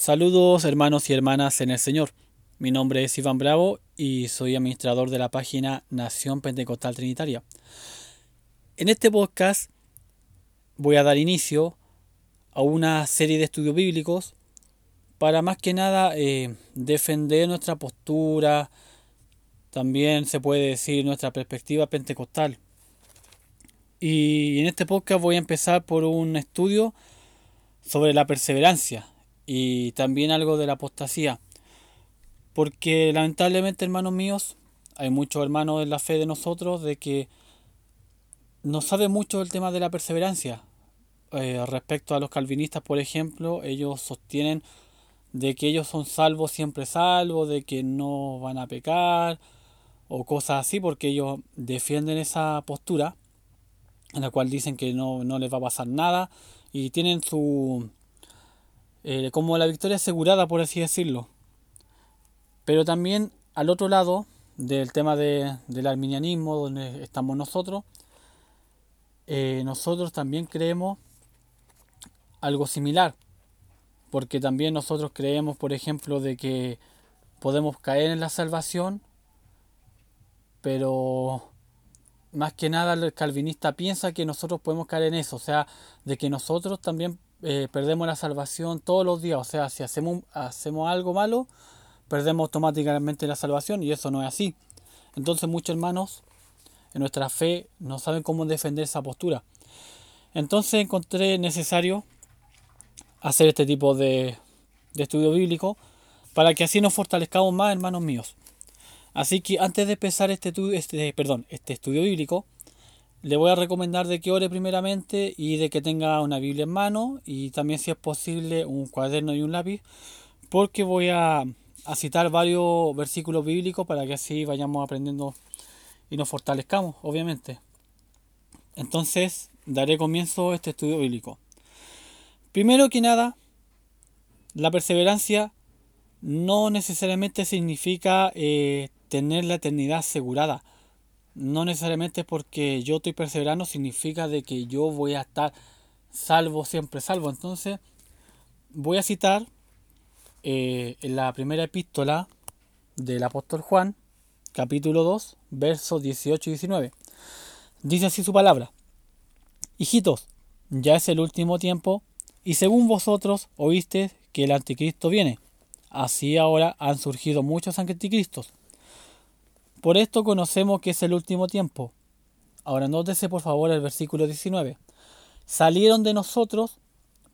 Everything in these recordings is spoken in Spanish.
Saludos hermanos y hermanas en el Señor. Mi nombre es Iván Bravo y soy administrador de la página Nación Pentecostal Trinitaria. En este podcast voy a dar inicio a una serie de estudios bíblicos para más que nada eh, defender nuestra postura, también se puede decir nuestra perspectiva pentecostal. Y en este podcast voy a empezar por un estudio sobre la perseverancia y también algo de la apostasía. Porque lamentablemente, hermanos míos, hay muchos hermanos en la fe de nosotros de que no sabe mucho el tema de la perseverancia. Eh, respecto a los calvinistas, por ejemplo, ellos sostienen de que ellos son salvos, siempre salvos, de que no van a pecar o cosas así, porque ellos defienden esa postura en la cual dicen que no, no les va a pasar nada y tienen su, eh, como la victoria asegurada, por así decirlo. Pero también al otro lado del tema de, del arminianismo, donde estamos nosotros, eh, nosotros también creemos algo similar, porque también nosotros creemos, por ejemplo, de que podemos caer en la salvación, pero más que nada el calvinista piensa que nosotros podemos caer en eso, o sea, de que nosotros también eh, perdemos la salvación todos los días. O sea, si hacemos, hacemos algo malo, perdemos automáticamente la salvación y eso no es así. Entonces muchos hermanos en nuestra fe no saben cómo defender esa postura. Entonces encontré necesario hacer este tipo de, de estudio bíblico para que así nos fortalezcamos más, hermanos míos. Así que antes de empezar este, este, perdón, este estudio bíblico, le voy a recomendar de que ore primeramente y de que tenga una Biblia en mano y también si es posible un cuaderno y un lápiz porque voy a, citar varios versículos bíblicos para que así vayamos aprendiendo y nos fortalezcamos, obviamente. Entonces, daré comienzo a este estudio bíblico. Primero que nada, la perseverancia no necesariamente significa eh, tener la eternidad asegurada no necesariamente porque yo estoy perseverando significa de que yo voy a estar salvo, siempre salvo. Entonces, voy a citar eh, en la primera epístola del apóstol Juan, capítulo 2, versos 18 y 19. Dice así su palabra. Hijitos, ya es el último tiempo, y según vosotros oíste que el anticristo viene. Así ahora han surgido muchos anticristos por esto conocemos que es el último tiempo. Ahora nótese por favor el versículo 19. Salieron de nosotros,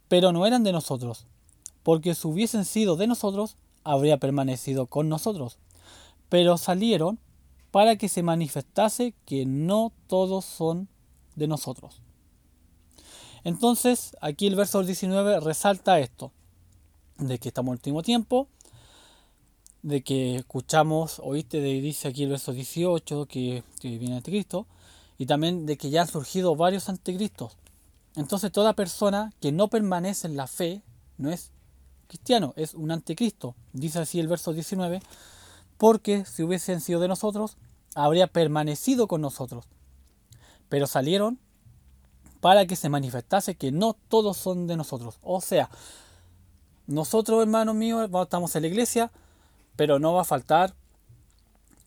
pero no eran de nosotros, porque si hubiesen sido de nosotros, habría permanecido con nosotros. Pero salieron para que se manifestase que no todos son de nosotros. Entonces, aquí el verso 19 resalta esto, de que estamos en el último tiempo, de que escuchamos, oíste, de, dice aquí el verso 18, que, que viene anticristo, y también de que ya han surgido varios anticristos. Entonces toda persona que no permanece en la fe no es cristiano, es un anticristo. Dice así el verso 19, porque si hubiesen sido de nosotros, habría permanecido con nosotros. Pero salieron para que se manifestase que no todos son de nosotros. O sea, nosotros, hermanos míos, estamos en la iglesia, pero no va a faltar,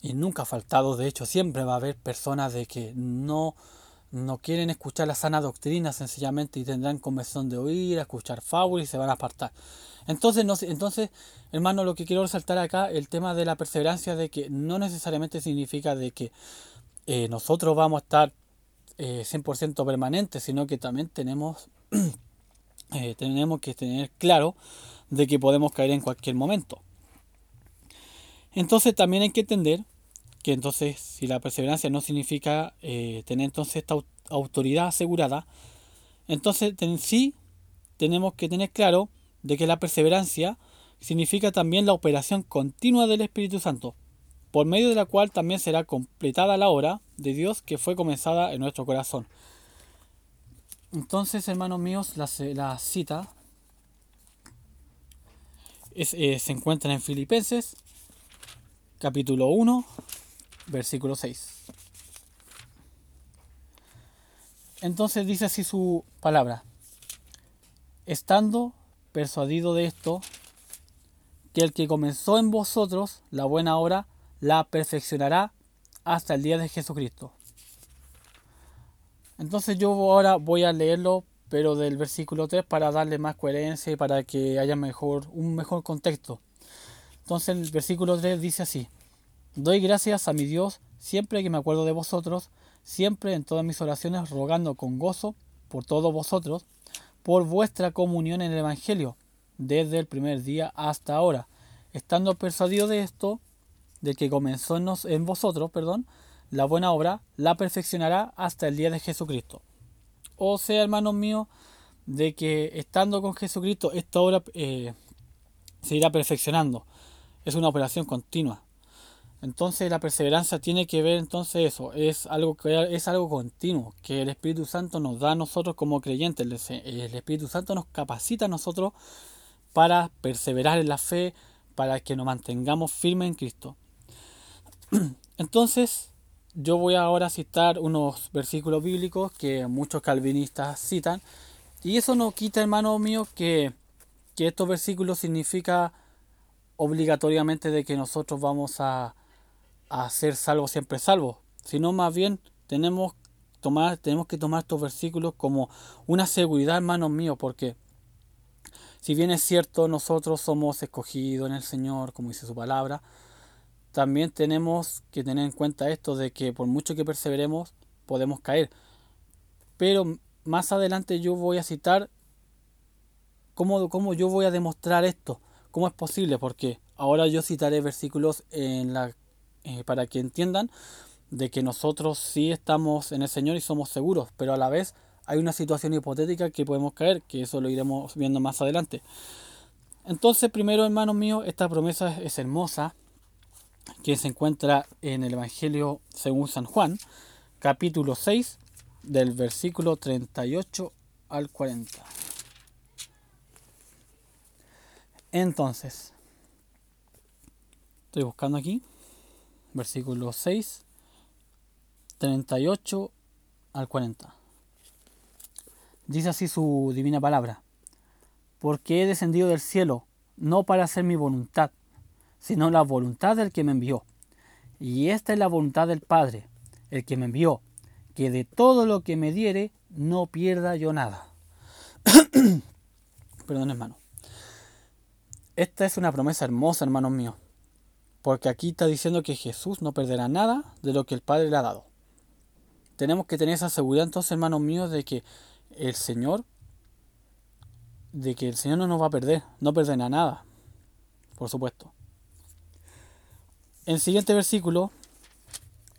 y nunca ha faltado, de hecho siempre va a haber personas de que no, no quieren escuchar la sana doctrina sencillamente y tendrán conversión de oír, a escuchar fábulas y se van a apartar. Entonces, no, entonces, hermano, lo que quiero resaltar acá, el tema de la perseverancia, de que no necesariamente significa de que eh, nosotros vamos a estar eh, 100% permanentes, sino que también tenemos, eh, tenemos que tener claro de que podemos caer en cualquier momento. Entonces también hay que entender que entonces si la perseverancia no significa eh, tener entonces esta autoridad asegurada, entonces sí tenemos que tener claro de que la perseverancia significa también la operación continua del Espíritu Santo, por medio de la cual también será completada la obra de Dios que fue comenzada en nuestro corazón. Entonces, hermanos míos, la, cita eh, se encuentra en Filipenses capítulo 1, versículo 6. Entonces dice así su palabra. Estando persuadido de esto, que el que comenzó en vosotros la buena obra la perfeccionará hasta el día de Jesucristo. Entonces yo ahora voy a leerlo, pero del versículo 3 para darle más coherencia y para que haya mejor, un mejor contexto. Entonces el versículo 3 dice así, Doy gracias a mi Dios siempre que me acuerdo de vosotros, siempre en todas mis oraciones rogando con gozo por todos vosotros, por vuestra comunión en el Evangelio, desde el primer día hasta ahora, estando persuadido de esto, de que comenzó en vosotros, perdón, la buena obra, la perfeccionará hasta el día de Jesucristo. O sea, hermanos míos, de que estando con Jesucristo, esta obra eh, se irá perfeccionando. Es una operación continua. Entonces la perseverancia tiene que ver entonces eso, es algo que es algo continuo, que el Espíritu Santo nos da a nosotros como creyentes, el Espíritu Santo nos capacita a nosotros para perseverar en la fe, para que nos mantengamos firmes en Cristo. Entonces, yo voy ahora a citar unos versículos bíblicos que muchos calvinistas citan, y eso no quita, hermano mío, que, que estos versículos significa obligatoriamente de que nosotros vamos a a ser salvo siempre salvo, sino más bien tenemos, tomar, tenemos que tomar estos versículos como una seguridad, hermanos míos, porque si bien es cierto nosotros somos escogidos en el Señor, como dice su palabra, también tenemos que tener en cuenta esto de que por mucho que perseveremos podemos caer. Pero más adelante yo voy a citar cómo, cómo yo voy a demostrar esto, cómo es posible, porque ahora yo citaré versículos en la eh, para que entiendan de que nosotros sí estamos en el Señor y somos seguros, pero a la vez hay una situación hipotética que podemos caer, que eso lo iremos viendo más adelante. Entonces, primero, hermanos míos, esta promesa es hermosa, que se encuentra en el Evangelio según San Juan, capítulo 6, del versículo 38 al 40. Entonces, estoy buscando aquí versículo 6, 38 al 40. Dice así su divina palabra, porque he descendido del cielo no para hacer mi voluntad, sino la voluntad del que me envió. Y esta es la voluntad del Padre, el que me envió, que de todo lo que me diere no pierda yo nada. Perdón, hermano. Esta es una promesa hermosa, hermanos míos. Porque aquí está diciendo que Jesús no perderá nada de lo que el Padre le ha dado. Tenemos que tener esa seguridad entonces, hermanos míos, de que el Señor, de que el Señor no nos va a perder, no perderá nada, por supuesto. El siguiente versículo,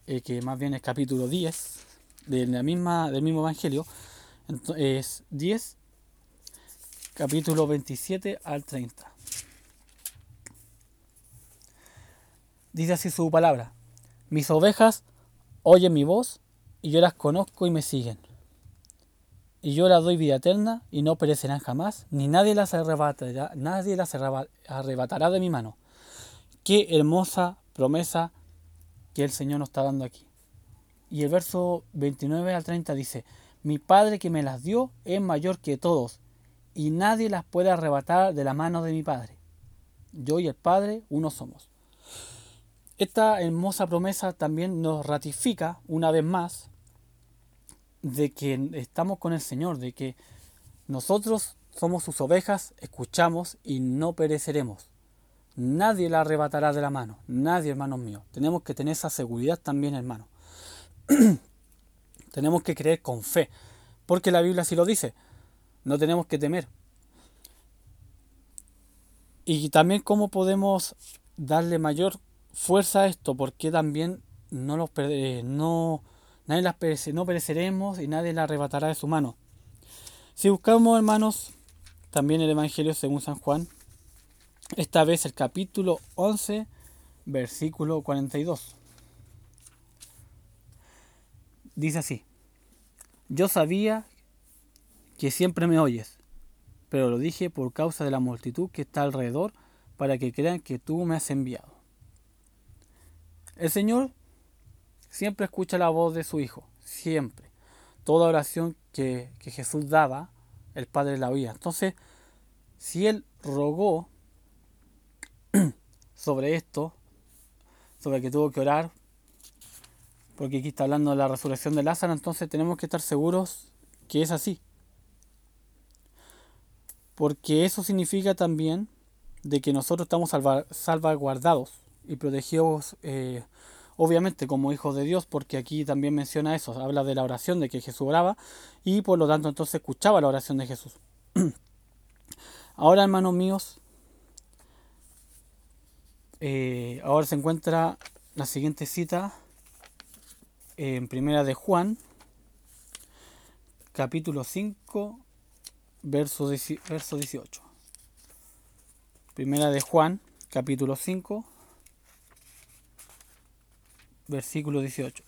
eh, que más bien es capítulo 10 de la misma, del mismo Evangelio, es 10, capítulo 27 al 30. Dice así su palabra. Mis ovejas oyen mi voz y yo las conozco y me siguen. Y yo las doy vida eterna y no perecerán jamás, ni nadie las arrebatará, nadie las arrebatará de mi mano. Qué hermosa promesa que el Señor nos está dando aquí. Y el verso 29 al 30 dice, mi Padre que me las dio es mayor que todos, y nadie las puede arrebatar de la mano de mi Padre. Yo y el Padre uno somos. Esta hermosa promesa también nos ratifica una vez más de que estamos con el Señor, de que nosotros somos sus ovejas, escuchamos y no pereceremos. Nadie la arrebatará de la mano, nadie, hermanos míos. Tenemos que tener esa seguridad también, hermano. tenemos que creer con fe, porque la Biblia así lo dice. No tenemos que temer. Y también cómo podemos darle mayor fuerza esto, porque también no los eh, no, nadie las no pereceremos y nadie la arrebatará de su mano. Si buscamos, hermanos, también el Evangelio según San Juan, esta vez el capítulo 11, versículo 42. Dice así, yo sabía que siempre me oyes, pero lo dije por causa de la multitud que está alrededor, para que crean que tú me has enviado. El Señor siempre escucha la voz de su Hijo, siempre. Toda oración que, Jesús daba, el Padre la oía. Entonces, si Él rogó sobre esto, sobre que tuvo que orar, porque aquí está hablando de la resurrección de Lázaro, entonces tenemos que estar seguros que es así. Porque eso significa también de que nosotros estamos salvaguardados y protegidos, eh, obviamente como hijos de Dios, porque aquí también menciona eso, habla de la oración, de que Jesús oraba y por lo tanto entonces escuchaba la oración de Jesús. Ahora, hermanos míos, eh, ahora se encuentra la siguiente cita en Primera de Juan, capítulo 5, verso, verso 18. Primera de Juan, capítulo 5, versículo 18.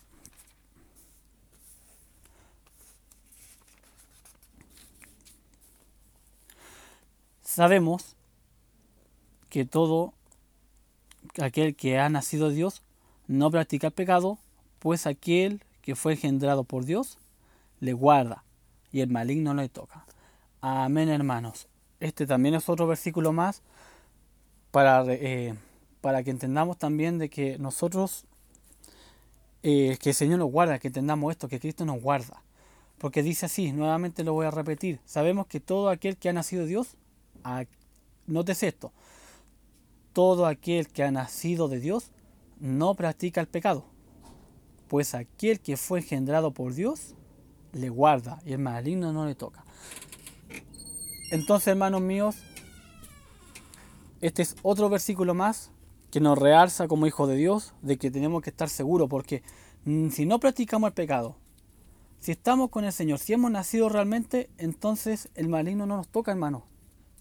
Sabemos que todo aquel que ha nacido de Dios no practica el pecado, pues aquel que fue engendrado por Dios le guarda y el maligno no le toca. Amén, hermanos. Este también es otro versículo más para, eh, para que entendamos también de que nosotros, eh, que el Señor nos guarda, que entendamos esto, que Cristo nos guarda. Porque dice así, nuevamente lo voy a repetir, sabemos que todo aquel que ha nacido de Dios, notes esto, todo aquel que ha nacido de Dios no practica el pecado, pues aquel que fue engendrado por Dios le guarda y el maligno no le toca. Entonces, hermanos míos, este es otro versículo más que nos realza como hijos de Dios de que tenemos que estar seguros porque mm, si no practicamos el pecado, si estamos con el Señor, si hemos nacido realmente, entonces el maligno no nos toca, hermano.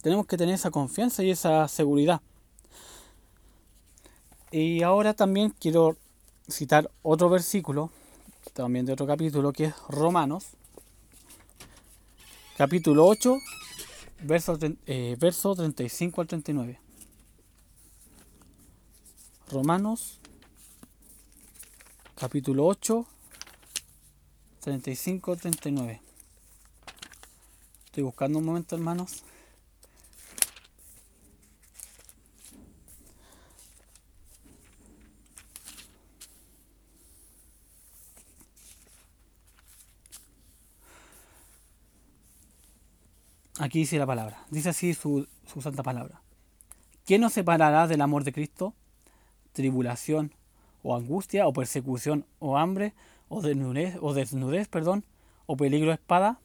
Tenemos que tener esa confianza y esa seguridad. Y ahora también quiero citar otro versículo, también de otro capítulo, que es Romanos, capítulo 8, verso, eh, verso 35 al 39. Romanos, capítulo 8, 35 39. Estoy buscando un momento, hermanos. Aquí dice la palabra, dice así su, su santa palabra. ¿Quién nos separará del amor de Cristo? Tribulación, o angustia, o persecución, o hambre, o desnudez, o desnudez, perdón, o peligro de espada,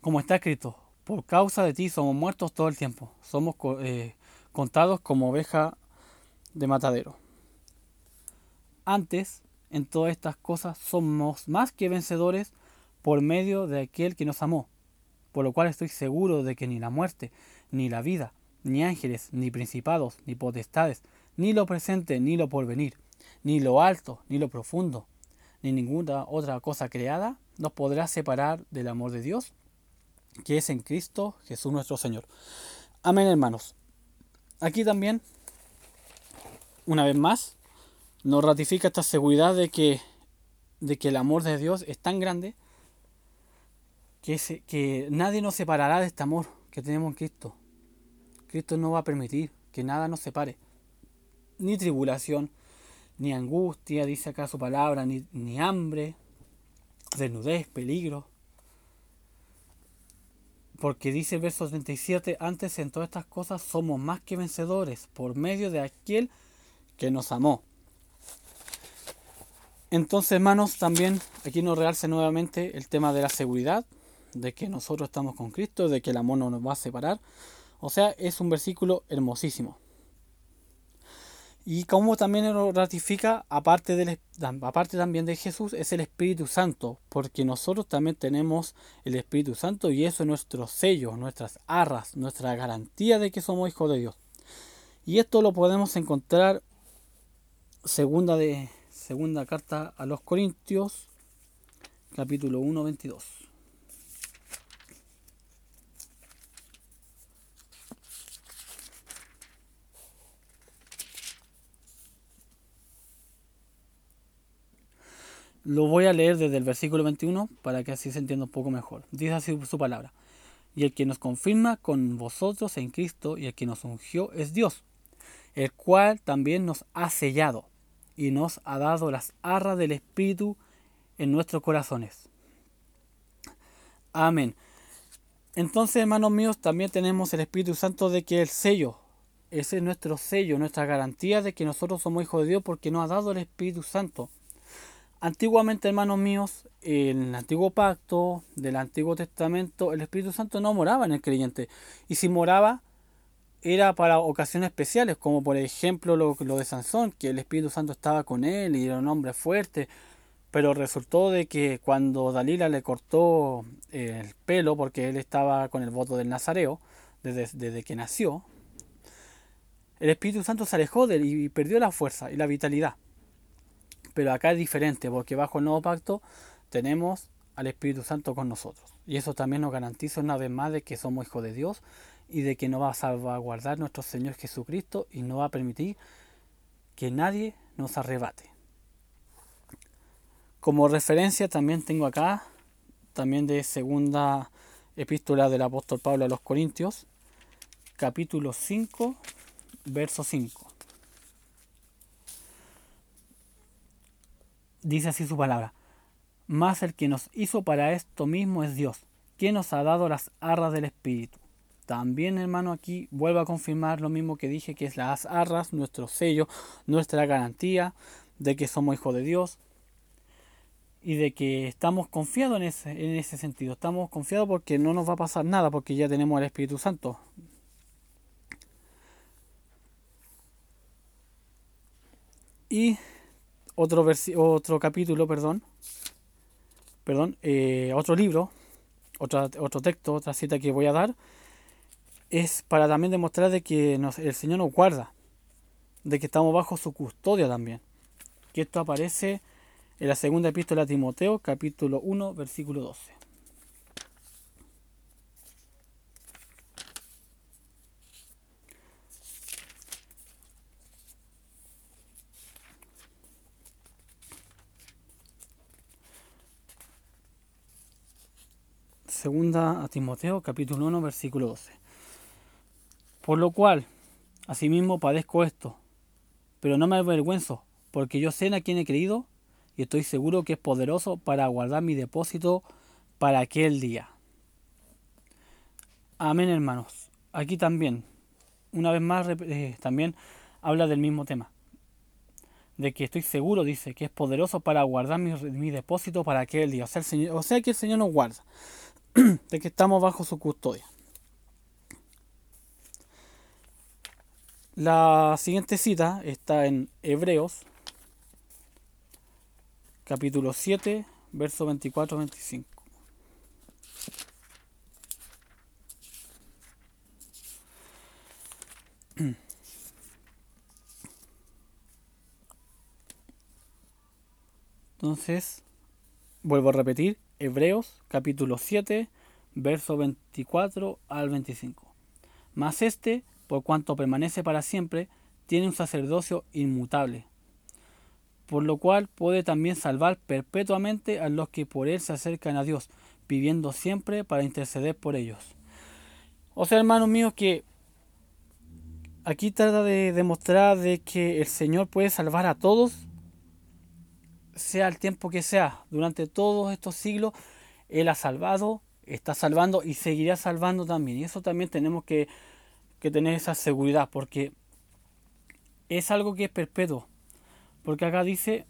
como está escrito, por causa de ti somos muertos todo el tiempo, somos eh, contados como oveja de matadero. Antes, en todas estas cosas, somos más que vencedores por medio de aquel que nos amó, por lo cual estoy seguro de que ni la muerte, ni la vida, ni ángeles, ni principados, ni potestades, ni lo presente, ni lo porvenir, ni lo alto, ni lo profundo, ni ninguna otra cosa creada nos podrá separar del amor de Dios, que es en Cristo Jesús nuestro Señor. Amén, hermanos. Aquí también, una vez más, nos ratifica esta seguridad de que, de que el amor de Dios es tan grande que, que nadie nos separará de este amor que tenemos en Cristo. Cristo no va a permitir que nada nos separe ni tribulación, ni angustia, dice acá su palabra, ni, ni hambre, desnudez, peligro. Porque dice el verso 37, antes en todas estas cosas somos más que vencedores por medio de aquel que nos amó. Entonces, hermanos, también aquí nos realce nuevamente el tema de la seguridad, de que nosotros estamos con Cristo, de que el amor no nos va a separar. O sea, es un versículo hermosísimo. Y como también lo ratifica, aparte, del, aparte también de Jesús, es el Espíritu Santo, porque nosotros también tenemos el Espíritu Santo y eso es nuestro sello, nuestras arras, nuestra garantía de que somos hijos de Dios. Y esto lo podemos encontrar segunda de segunda carta a los Corintios, capítulo 1, 22. Lo voy a leer desde el versículo 21 para que así se entienda un poco mejor. Dice así su palabra. Y el que nos confirma con vosotros en Cristo y el que nos ungió es Dios, el cual también nos ha sellado y nos ha dado las arras del Espíritu en nuestros corazones. Amén. Entonces, hermanos míos, también tenemos el Espíritu Santo de que el sello, ese es nuestro sello, nuestra garantía de que nosotros somos hijos de Dios porque nos ha dado el Espíritu Santo. Antiguamente, hermanos míos, en el antiguo pacto del Antiguo Testamento, el Espíritu Santo no moraba en el creyente. Y si moraba, era para ocasiones especiales, como por ejemplo lo, de Sansón, que el Espíritu Santo estaba con él y era un hombre fuerte. Pero resultó de que cuando Dalila le cortó el pelo, porque él estaba con el voto del Nazareo, desde, desde que nació, el Espíritu Santo se alejó de él y perdió la fuerza y la vitalidad. Pero acá es diferente, porque bajo el nuevo pacto tenemos al Espíritu Santo con nosotros. Y eso también nos garantiza una vez más de que somos hijos de Dios y de que nos va a salvaguardar nuestro Señor Jesucristo y no va a permitir que nadie nos arrebate. Como referencia también tengo acá, también de segunda epístola del apóstol Pablo a los Corintios, capítulo 5, verso 5. Dice así su palabra. Más el que nos hizo para esto mismo es Dios, quien nos ha dado las arras del Espíritu. También, hermano, aquí vuelvo a confirmar lo mismo que dije, que es las arras, nuestro sello, nuestra garantía de que somos hijos de Dios y de que estamos confiados en ese, en ese sentido. Estamos confiados porque no nos va a pasar nada, porque ya tenemos al Espíritu Santo. Y otro, otro capítulo, perdón, perdón, eh, otro libro, otro, otro texto, otra cita que voy a dar, es para también demostrar de que el Señor nos guarda, de que estamos bajo su custodia también. Que esto aparece en la segunda epístola a Timoteo, capítulo 1, versículo 12. Segunda a Timoteo, capítulo 1, versículo 12. Por lo cual, asimismo padezco esto, pero no me avergüenzo, porque yo sé a quien he creído y estoy seguro que es poderoso para guardar mi depósito para aquel día. Amén, hermanos. Aquí también, una vez más, eh, también habla del mismo tema. De que estoy seguro, dice, que es poderoso para guardar mi, mi depósito para aquel día. O sea, el Señor, o sea que el Señor nos guarda. de que estamos bajo su custodia. La siguiente cita está en Hebreos, capítulo 7, verso 24-25. Entonces, vuelvo a repetir, Hebreos capítulo 7, verso 24 al 25. Mas este, por cuanto permanece para siempre, tiene un sacerdocio inmutable, por lo cual puede también salvar perpetuamente a los que por él se acercan a Dios, viviendo siempre para interceder por ellos. O sea, hermanos míos, que aquí trata de demostrar de que el Señor puede salvar a todos sea el tiempo que sea, durante todos estos siglos, Él ha salvado, está salvando y seguirá salvando también. Y eso también tenemos que, tener esa seguridad, porque es algo que es perpetuo. Porque acá dice,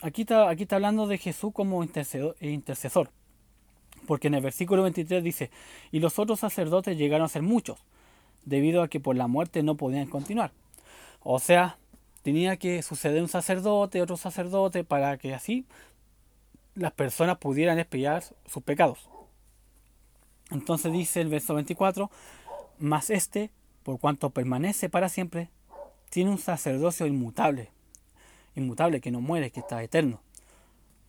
aquí está, aquí está hablando de Jesús como intercesor. Porque en el versículo 23 dice, y los otros sacerdotes llegaron a ser muchos, debido a que por la muerte no podían continuar. O sea, tenía que suceder un sacerdote, otro sacerdote, para que así las personas pudieran expiar sus pecados. Entonces dice el verso 24, mas este, por cuanto permanece para siempre, tiene un sacerdocio inmutable, inmutable, que no muere, que está eterno,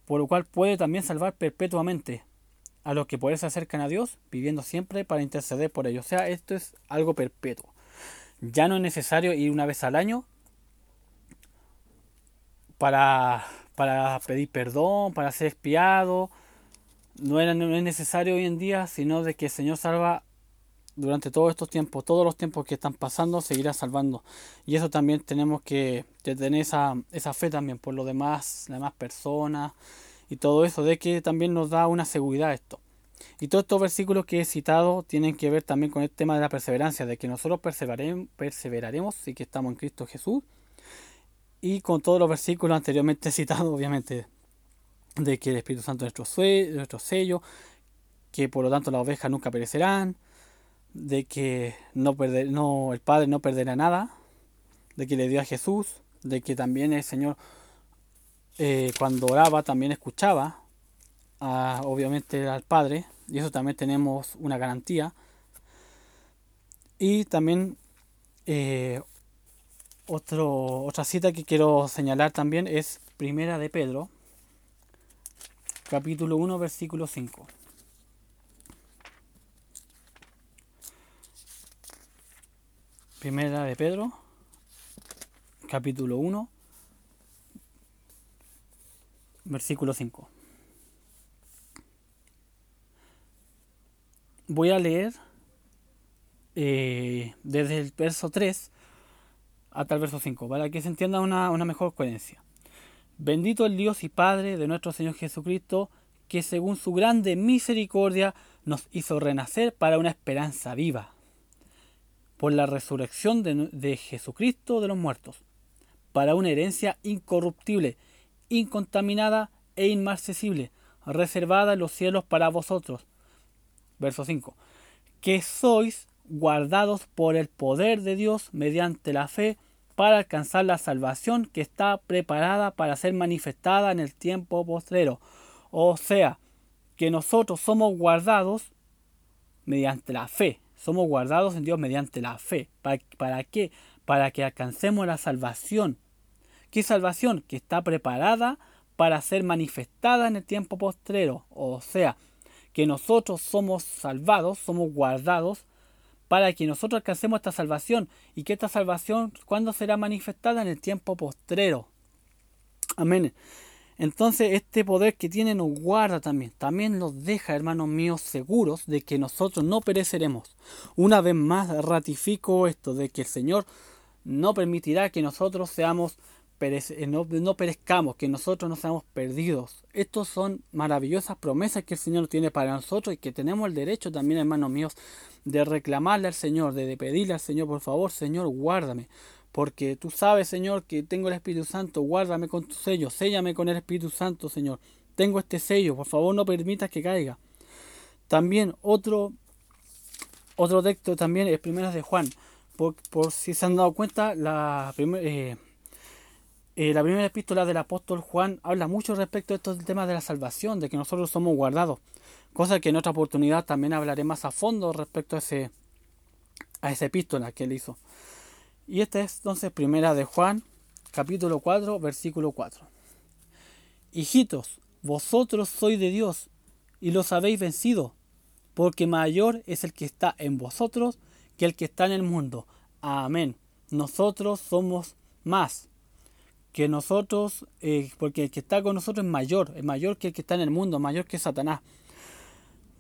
por lo cual puede también salvar perpetuamente a los que por eso se acercan a Dios, viviendo siempre para interceder por ellos. O sea, esto es algo perpetuo. Ya no es necesario ir una vez al año para, para pedir perdón, para ser espiado. No, era, no es necesario hoy en día, sino de que el Señor salva durante todos estos tiempos, todos los tiempos que están pasando, seguirá salvando. Y eso también tenemos que, tener esa, esa fe también por lo demás, las demás personas y todo eso, de que también nos da una seguridad esto. Y todos estos versículos que he citado tienen que ver también con el tema de la perseverancia, de que nosotros perseveraremos, perseveraremos y que estamos en Cristo Jesús. Y con todos los versículos anteriormente citados, obviamente, de que el Espíritu Santo es nuestro, nuestro sello, que por lo tanto las ovejas nunca perecerán, de que no, perder, no el Padre no perderá nada, de que le dio a Jesús, de que también el Señor eh, cuando oraba también escuchaba, obviamente al Padre, y eso también tenemos una garantía. Y también eh, otro, otra cita que quiero señalar también es Primera de Pedro, capítulo 1, versículo 5. Primera de Pedro, capítulo 1, versículo 5. Voy a leer eh, desde el verso 3 hasta el verso 5, para que se entienda una, una mejor coherencia. Bendito el Dios y Padre de nuestro Señor Jesucristo, que según su grande misericordia nos hizo renacer para una esperanza viva, por la resurrección de, de Jesucristo de los muertos, para una herencia incorruptible, incontaminada e inmarcesible, reservada en los cielos para vosotros. Verso 5. Que sois guardados por el poder de Dios mediante la fe para alcanzar la salvación que está preparada para ser manifestada en el tiempo postrero. O sea, que nosotros somos guardados mediante la fe. Somos guardados en Dios mediante la fe. ¿Para, para qué? Para que alcancemos la salvación ¿Qué salvación? Que está preparada para ser manifestada en el tiempo postrero. O sea, que nosotros somos salvados, somos guardados para que nosotros alcancemos esta salvación y que esta salvación, ¿cuándo será manifestada? En el tiempo postrero. Amén. Entonces este poder que tiene nos guarda también, también nos deja, hermanos míos, seguros de que nosotros no pereceremos. Una vez más ratifico esto, de que el Señor no permitirá que nosotros seamos eh, no, perezcamos, que nosotros no seamos perdidos. Estas son maravillosas promesas que el Señor tiene para nosotros y que tenemos el derecho también, hermanos míos, de reclamarle al Señor, de, pedirle al Señor, por favor, Señor, guárdame. Porque tú sabes, Señor, que tengo el Espíritu Santo, guárdame con tu sello, séllame con el Espíritu Santo, Señor. Tengo este sello, por favor, no permitas que caiga. También otro, otro texto también es Primeras de Juan. Por, si se han dado cuenta, la primera... Eh, eh, la primera epístola del apóstol Juan habla mucho respecto a esto del tema de la salvación, de que nosotros somos guardados, cosa que en otra oportunidad también hablaré más a fondo respecto a, ese, a esa epístola que él hizo. Y esta es entonces primera de Juan, capítulo 4, versículo 4. Hijitos, vosotros sois de Dios y los habéis vencido, porque mayor es el que está en vosotros que el que está en el mundo. Amén. Nosotros somos más que nosotros, eh, porque el que está con nosotros es mayor, es mayor que el que está en el mundo, mayor que Satanás.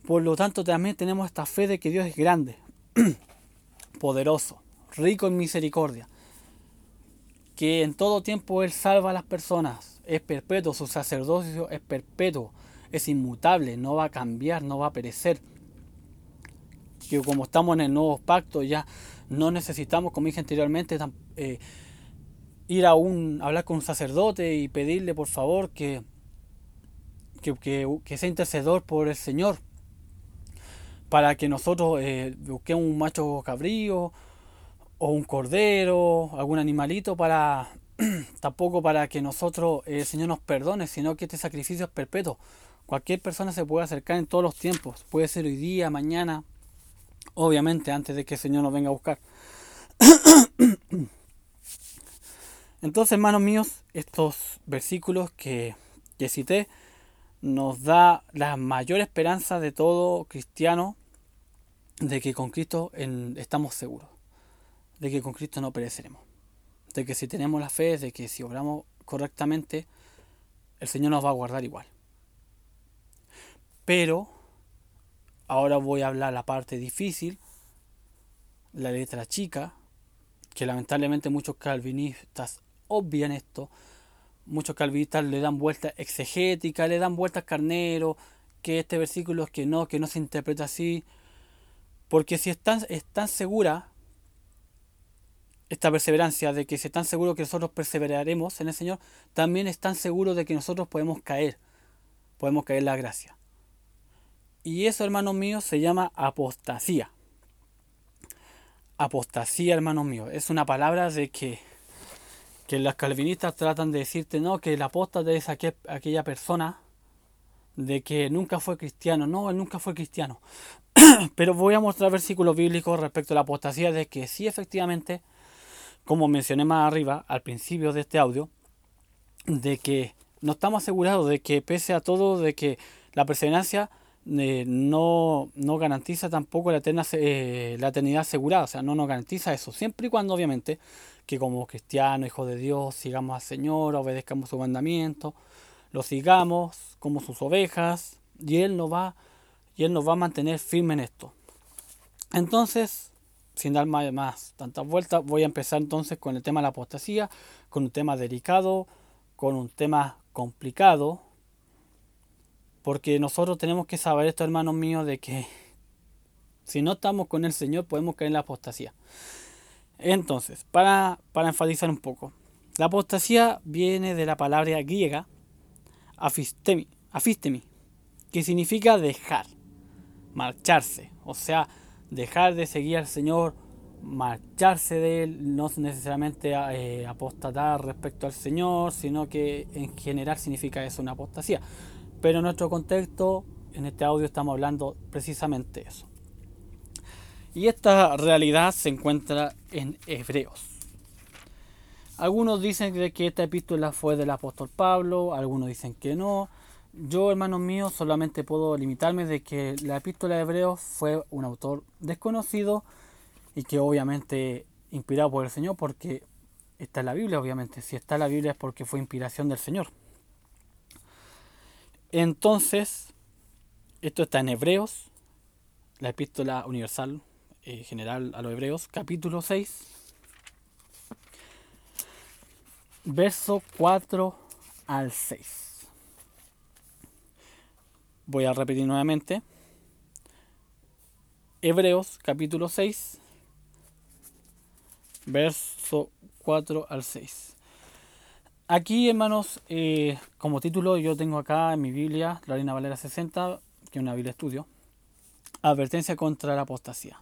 Por lo tanto, también tenemos esta fe de que Dios es grande, poderoso, rico en misericordia, que en todo tiempo Él salva a las personas, es perpetuo, su sacerdocio es perpetuo, es inmutable, no va a cambiar, no va a perecer. Que como estamos en el nuevo pacto ya no necesitamos, como dije anteriormente, eh, ir a un hablar con un sacerdote y pedirle por favor que, que, sea intercedor por el Señor para que nosotros eh, busquemos un macho cabrío o un cordero, algún animalito para tampoco para que nosotros eh, el Señor nos perdone, sino que este sacrificio es perpetuo. Cualquier persona se puede acercar en todos los tiempos, puede ser hoy día, mañana, obviamente antes de que el Señor nos venga a buscar. Entonces, hermanos míos, estos versículos que, cité nos da la mayor esperanza de todo cristiano de que con Cristo estamos seguros, de que con Cristo no pereceremos, de que si tenemos la fe, de que si obramos correctamente, el Señor nos va a guardar igual. Pero ahora voy a hablar la parte difícil la letra chica, que lamentablemente muchos calvinistas obvian esto, muchos calvinistas le dan vueltas exegéticas, le dan vueltas carnero, que este versículo es que no, que no se interpreta así, porque si están, están segura esta perseverancia, de que si están seguros que nosotros perseveraremos en el Señor, también están seguros de que nosotros podemos caer, podemos caer la gracia. Y eso, hermanos míos, se llama apostasía. Apostasía, hermanos míos, es una palabra de que, que las calvinistas tratan de decirte, no, que el apóstata es aquella persona de que nunca fue cristiano. No, él nunca fue cristiano. Pero voy a mostrar versículos bíblicos respecto a la apostasía de que sí, efectivamente, como mencioné más arriba, al principio de este audio, de que no estamos asegurados de que pese a todo, de que la perseverancia eh, no, no, garantiza tampoco la, eterna, eh, la eternidad asegurada, o sea, no nos garantiza eso, siempre y cuando obviamente que como cristianos, hijos de Dios, sigamos al Señor, obedezcamos su mandamiento, lo sigamos como sus ovejas, y Él nos va, y Él nos va a mantener firme en esto. Entonces, sin dar más, tantas vueltas, voy a empezar entonces con el tema de la apostasía, con un tema delicado, con un tema complicado, porque nosotros tenemos que saber esto, hermanos míos, de que si no estamos con el Señor podemos caer en la apostasía. Entonces, para, para enfatizar un poco, la apostasía viene de la palabra griega afistemi, afistemi, que significa dejar, marcharse, o sea, dejar de seguir al Señor, marcharse de Él, no necesariamente eh, apostatar respecto al Señor, sino que en general significa eso, una apostasía. Pero en nuestro contexto, en este audio estamos hablando precisamente eso. Y esta realidad se encuentra en Hebreos. Algunos dicen que esta epístola fue del apóstol Pablo, algunos dicen que no. Yo, hermanos míos, solamente puedo limitarme de que la epístola de Hebreos fue un autor desconocido y que obviamente inspirado por el Señor porque está en la Biblia, obviamente. Si está en la Biblia es porque fue inspiración del Señor. Entonces, esto está en Hebreos, la epístola universal eh, general a los Hebreos, capítulo 6, verso 4 al 6. Voy a repetir nuevamente. Hebreos capítulo 6, verso 4 al 6. Aquí, hermanos, eh, como título yo tengo acá en mi Biblia, la Reina Valera 60, que es una Biblia estudio, advertencia contra la apostasía.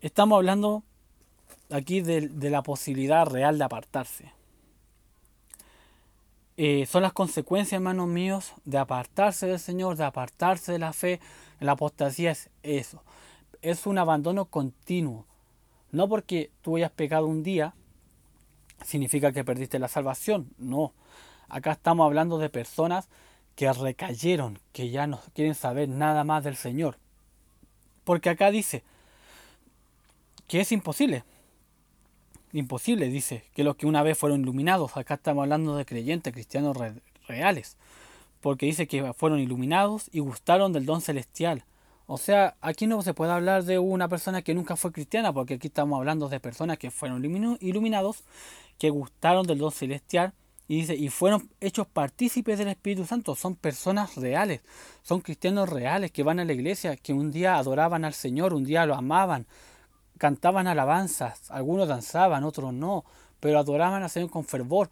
Estamos hablando aquí de la posibilidad real de apartarse. Eh, son las consecuencias, hermanos míos, de apartarse del Señor, de apartarse de la fe. La apostasía es eso. Es un abandono continuo. No porque tú hayas pecado un día, significa que perdiste la salvación. No. Acá estamos hablando de personas que recayeron, que ya no quieren saber nada más del Señor. Porque acá dice que es imposible imposible, dice, que los que una vez fueron iluminados, acá estamos hablando de creyentes, cristianos reales, porque dice que fueron iluminados y gustaron del don celestial. O sea, aquí no se puede hablar de una persona que nunca fue cristiana, porque aquí estamos hablando de personas que fueron iluminados, que gustaron del don celestial, y dice, y fueron hechos partícipes del Espíritu Santo. Son personas reales, son cristianos reales que van a la iglesia, que un día adoraban al Señor, un día lo amaban, cantaban alabanzas, algunos danzaban, otros no, pero adoraban al Señor con fervor,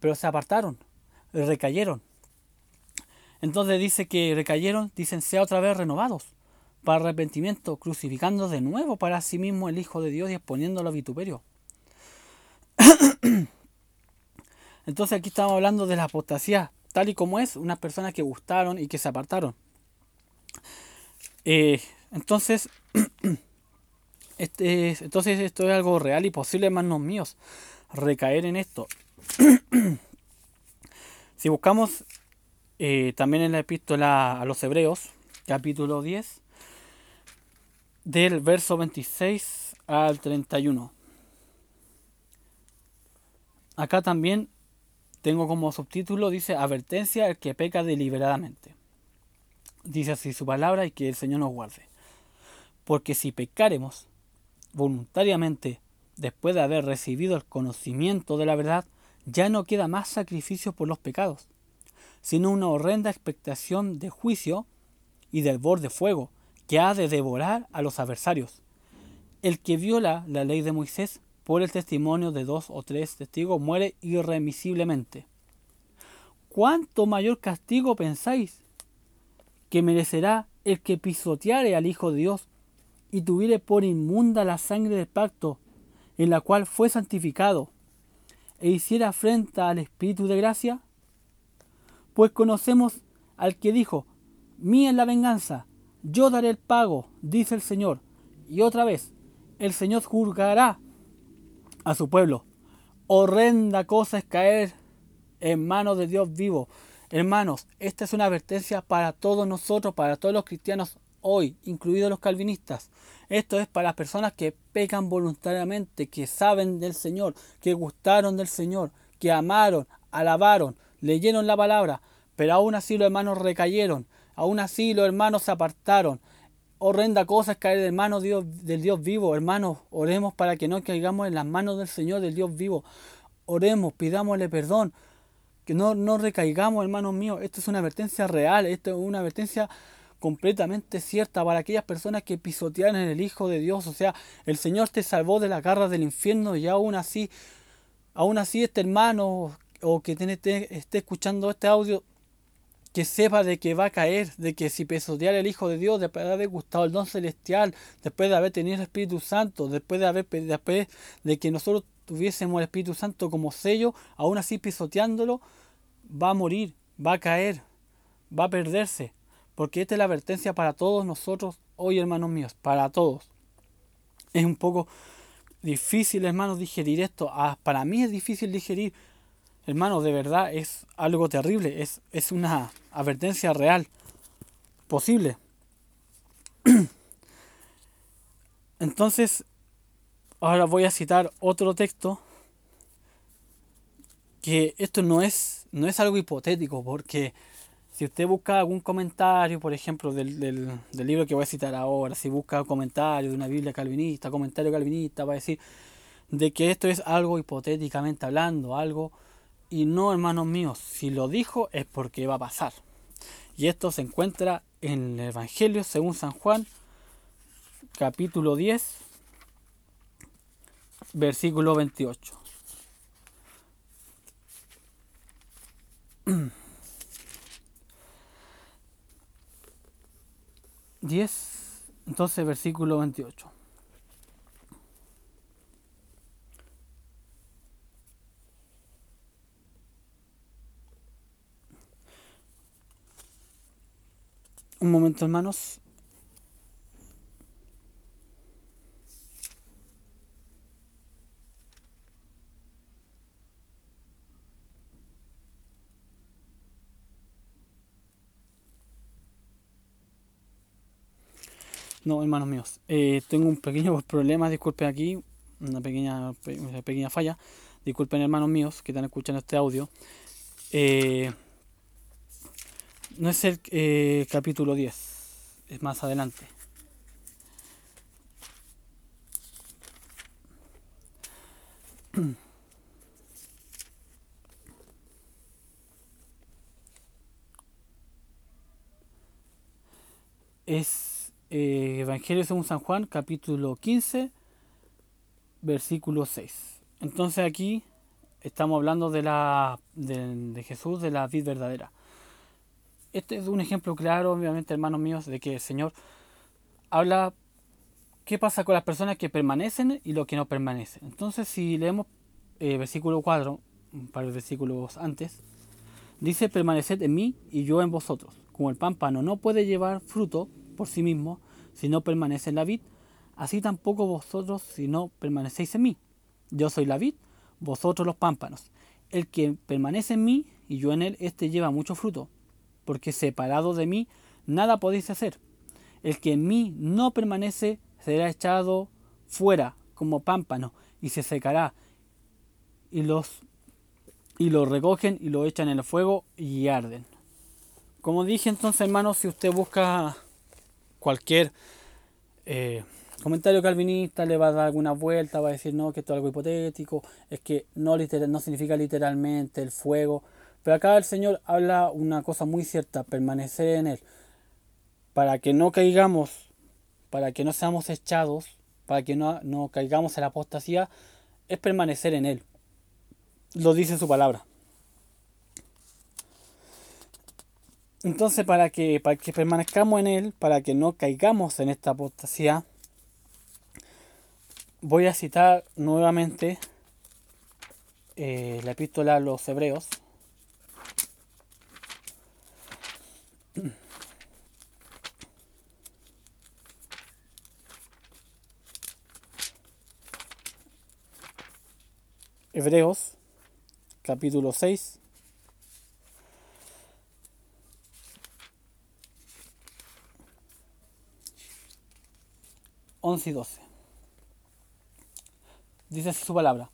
pero se apartaron, recayeron. Entonces dice que recayeron, dicen, sea otra vez renovados para arrepentimiento, crucificando de nuevo para sí mismo el Hijo de Dios y exponiéndolo a vituperio. Entonces aquí estamos hablando de la apostasía, tal y como es, unas personas que gustaron y que se apartaron. Eh, Entonces, este, entonces esto es algo real y posible, hermanos míos, recaer en esto. si buscamos eh, también en la epístola a los Hebreos, capítulo 10, del verso 26 al 31. Acá también tengo como subtítulo, dice, advertencia al que peca deliberadamente. Dice así su palabra y que el Señor nos guarde. Porque si pecaremos voluntariamente después de haber recibido el conocimiento de la verdad, ya no queda más sacrificio por los pecados, sino una horrenda expectación de juicio y del borde fuego que ha de devorar a los adversarios. El que viola la ley de Moisés por el testimonio de dos o tres testigos muere irremisiblemente. ¿Cuánto mayor castigo pensáis que merecerá el que pisoteare al Hijo de Dios y tuviere por inmunda la sangre del pacto en la cual fue santificado e hiciera afrenta al Espíritu de gracia? Pues conocemos al que dijo, mía es la venganza, yo daré el pago, dice el Señor. Y otra vez, el Señor juzgará a su pueblo. Horrenda cosa es caer en manos de Dios vivo. Hermanos, esta es una advertencia para todos nosotros, para todos los cristianos hoy, incluidos los calvinistas. Esto es para las personas que pecan voluntariamente, que saben del Señor, que gustaron del Señor, que amaron, alabaron, leyeron la palabra, pero aún así los hermanos recayeron, aún así los hermanos se apartaron, horrenda cosa es caer en manos Dios, del Dios vivo. Hermanos, oremos para que no caigamos en las manos del Señor, del Dios vivo. Oremos, pidámosle perdón. Que no, no recaigamos, hermanos míos. Esto es una advertencia real, esto es una advertencia completamente cierta para aquellas personas que pisotean en el Hijo de Dios. O sea, el Señor te salvó de la garra del infierno y aún así, aún así este hermano o que esté escuchando este audio que sepa de que va a caer, de que si pisotear el Hijo de Dios, después de haber gustado el don celestial, después de haber tenido el Espíritu Santo, después de haber después de que nosotros tuviésemos el Espíritu Santo como sello, aún así pisoteándolo, va a morir, va a caer, va a perderse. Porque esta es la advertencia para todos nosotros hoy, hermanos míos, para todos. Es un poco difícil, hermanos, digerir esto. Ah, para mí es difícil digerir hermano, de verdad es algo terrible, es, es una advertencia real, posible. Entonces, ahora voy a citar otro texto que esto no es, no es algo hipotético, porque si usted busca algún comentario, por ejemplo, del, del, libro que voy a citar ahora, si busca comentario de una Biblia calvinista, comentario calvinista, va a decir de que esto es algo hipotéticamente hablando, algo y no, hermanos míos, si lo dijo es porque va a pasar. Y esto se encuentra en el Evangelio según San Juan, capítulo 10, versículo 28. Diez, entonces versículo 28. Un momento, hermanos. No, hermanos míos, eh, tengo un pequeño problema, disculpen aquí, una pequeña, una pequeña falla. Disculpen, hermanos míos, que están escuchando este audio. Eh, no es el eh, capítulo 10, es más adelante. Es eh, Evangelio según San Juan, capítulo 15, versículo 6. Entonces aquí estamos hablando de, la, de, de Jesús, de la vida verdadera este es un ejemplo claro, obviamente, hermanos míos, de que el Señor habla qué pasa con las personas que permanecen y los que no permanecen. Entonces, si leemos eh, versículo 4, un par de versículos antes, dice, permaneced en mí y yo en vosotros. Como el pámpano no puede llevar fruto por sí mismo si no permanece en la vid, así tampoco vosotros si no permanecéis en mí. Yo soy la vid, vosotros los pámpanos. El que permanece en mí y yo en él, éste lleva mucho fruto, porque separado de mí nada podéis hacer. El que en mí no permanece será echado fuera como pámpano y se secará. Y los y lo recogen y lo echan en el fuego y arden. Como dije entonces, hermanos, si usted busca cualquier eh, comentario calvinista, le va a dar alguna vuelta, va a decir no, que esto es algo hipotético, es que no, literal, no significa literalmente el fuego. Pero acá el Señor habla una cosa muy cierta, permanecer en Él. Para que no caigamos, para que no seamos echados, para que no, no caigamos en la apostasía, es permanecer en Él. Lo dice su palabra. Entonces, para que, para que permanezcamos en Él, para que no caigamos en esta apostasía, voy a citar nuevamente eh, la epístola a los Hebreos. Hebreos, capítulo 6, 11 y 12. Dice su palabra.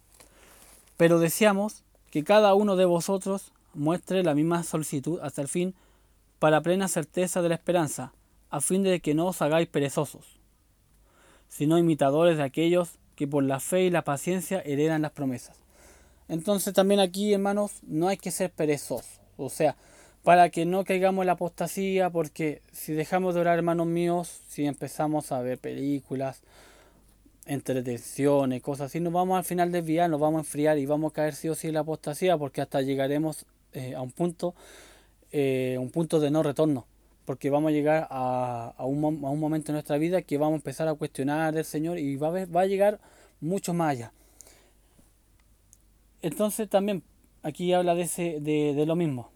Pero deseamos que cada uno de vosotros muestre la misma solicitud hasta el fin para plena certeza de la esperanza, a fin de que no os hagáis perezosos, sino imitadores de aquellos que por la fe y la paciencia heredan las promesas. Entonces también aquí, hermanos, no hay que ser perezosos. O sea, para que no caigamos en la apostasía, porque si dejamos de orar, hermanos míos, si empezamos a ver películas, entretenciones, cosas así, nos vamos al final desviar, nos vamos a enfriar y vamos a caer sí o sí en la apostasía, porque hasta llegaremos eh, a un punto, eh, un punto de no retorno, porque vamos a llegar a, a, un, a, un, momento en nuestra vida que vamos a empezar a cuestionar al Señor y va a, va a llegar mucho más allá. Entonces también aquí habla de, ese, de, de lo mismo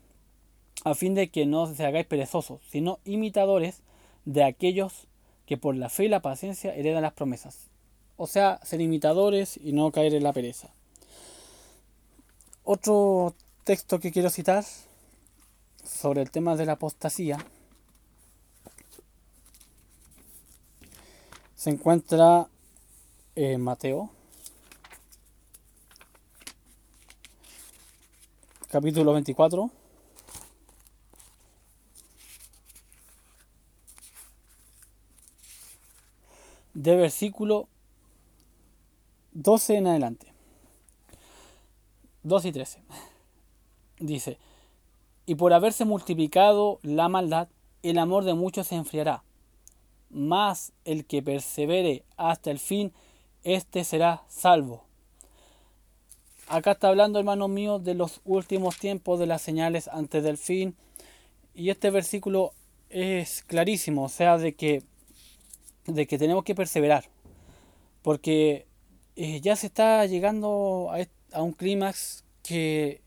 a fin de que no se hagáis perezosos, sino imitadores de aquellos que por la fe y la paciencia heredan las promesas. O sea, ser imitadores y no caer en la pereza. Otro texto que quiero citar sobre el tema de la apostasía se encuentra en Mateo, capítulo 24. De versículo 12 en adelante. 2 y 13. Dice, y por haberse multiplicado la maldad, el amor de muchos se enfriará. Mas el que persevere hasta el fin, éste será salvo. Acá está hablando, hermanos míos, de los últimos tiempos, de las señales antes del fin. Y este versículo es clarísimo, o sea, de que de que tenemos que perseverar, porque eh, ya se está llegando a, un clímax que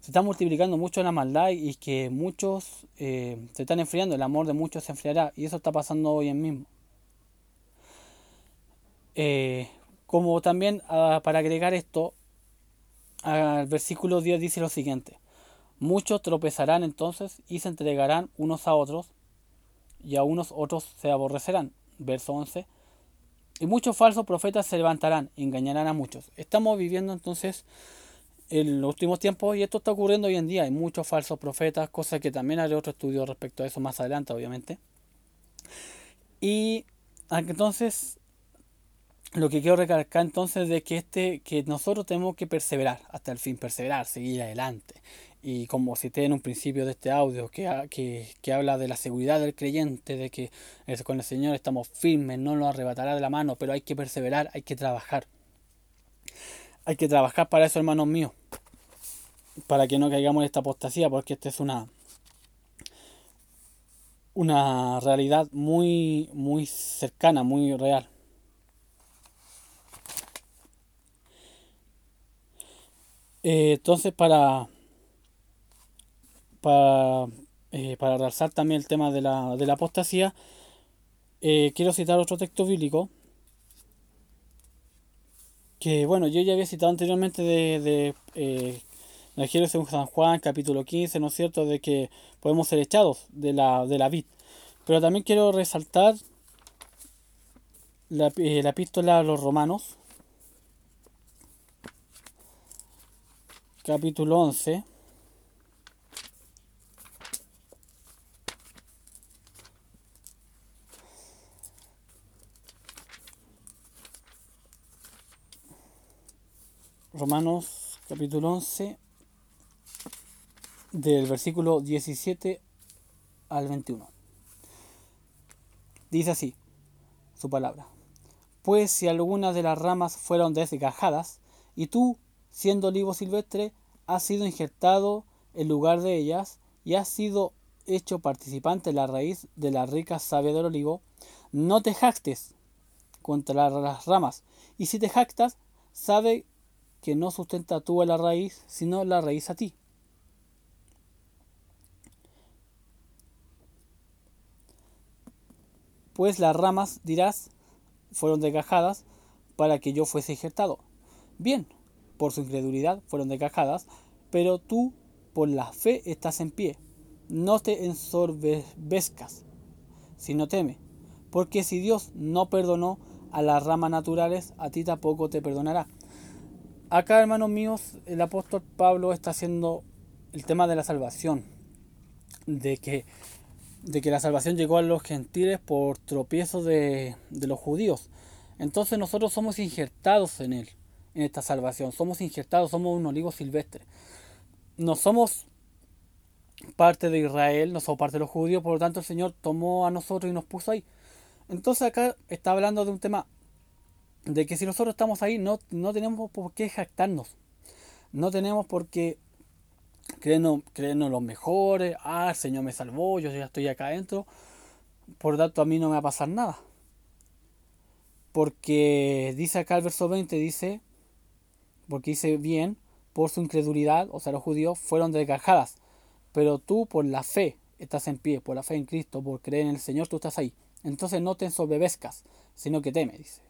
se está multiplicando mucho la maldad y que muchos eh, se están enfriando, el amor de muchos se enfriará y eso está pasando hoy en mismo. Eh, como también ah, para agregar esto, al versículo 10 dice lo siguiente, muchos tropezarán entonces y se entregarán unos a otros y a unos otros se aborrecerán verso 11. Y muchos falsos profetas se levantarán engañarán a muchos. Estamos viviendo entonces en los últimos tiempos y esto está ocurriendo hoy en día. Hay muchos falsos profetas, cosa que también haré otro estudio respecto a eso más adelante, obviamente. Y entonces lo que quiero recalcar entonces es que este que nosotros tenemos que perseverar hasta el fin, perseverar, seguir adelante y como cité en un principio de este audio, que, que, que, habla de la seguridad del creyente, de que con el Señor estamos firmes, no nos arrebatará de la mano, pero hay que perseverar, hay que trabajar. Hay que trabajar para eso, hermanos míos, para que no caigamos en esta apostasía, porque esta es una, una realidad muy, muy cercana, muy real. Eh, entonces, para, para, eh, para realzar también el tema de la, de la apostasía, eh, quiero citar otro texto bíblico que, bueno, yo ya había citado anteriormente de, de eh, según San Juan, capítulo 15, ¿no es cierto?, de que podemos ser echados de la, de la vid. Pero también quiero resaltar la, eh, la epístola a los romanos, capítulo 11. Romanos capítulo 11 del versículo 17 al 21. Dice así su palabra. Pues si algunas de las ramas fueron desgajadas, y tú, siendo olivo silvestre, has sido injertado en lugar de ellas, y has sido hecho participante en la raíz de la rica savia del olivo, no te jactes contra las ramas, y si te jactas, sabe que no sustenta tú a la raíz, sino la raíz a ti. Pues las ramas, dirás, fueron desgajadas para que yo fuese injertado. Bien, por su incredulidad fueron desgajadas, pero tú por la fe estás en pie. No te ensorbezcas, sino teme, porque si Dios no perdonó a las ramas naturales, a ti tampoco te perdonará. Acá, hermanos míos, el apóstol Pablo está haciendo el tema de la salvación, de que de que la salvación llegó a los gentiles por tropiezo de, los judíos. Entonces nosotros somos injertados en él, en esta salvación. Somos injertados, somos un olivo silvestre. No somos parte de Israel, no somos parte de los judíos, por lo tanto el Señor tomó a nosotros y nos puso ahí. Entonces acá está hablando de un tema de que si nosotros estamos ahí no, no tenemos por qué jactarnos. No tenemos por qué creernos, los mejores, ah, el Señor me salvó, yo ya estoy acá adentro, por tanto a mí no me va a pasar nada. Porque dice acá el verso 20, dice, porque dice bien, por su incredulidad, o sea, los judíos fueron desgajadas, pero tú por la fe estás en pie, por la fe en Cristo, por creer en el Señor, tú estás ahí. Entonces no te ensoberbezcas, sino que teme, dice.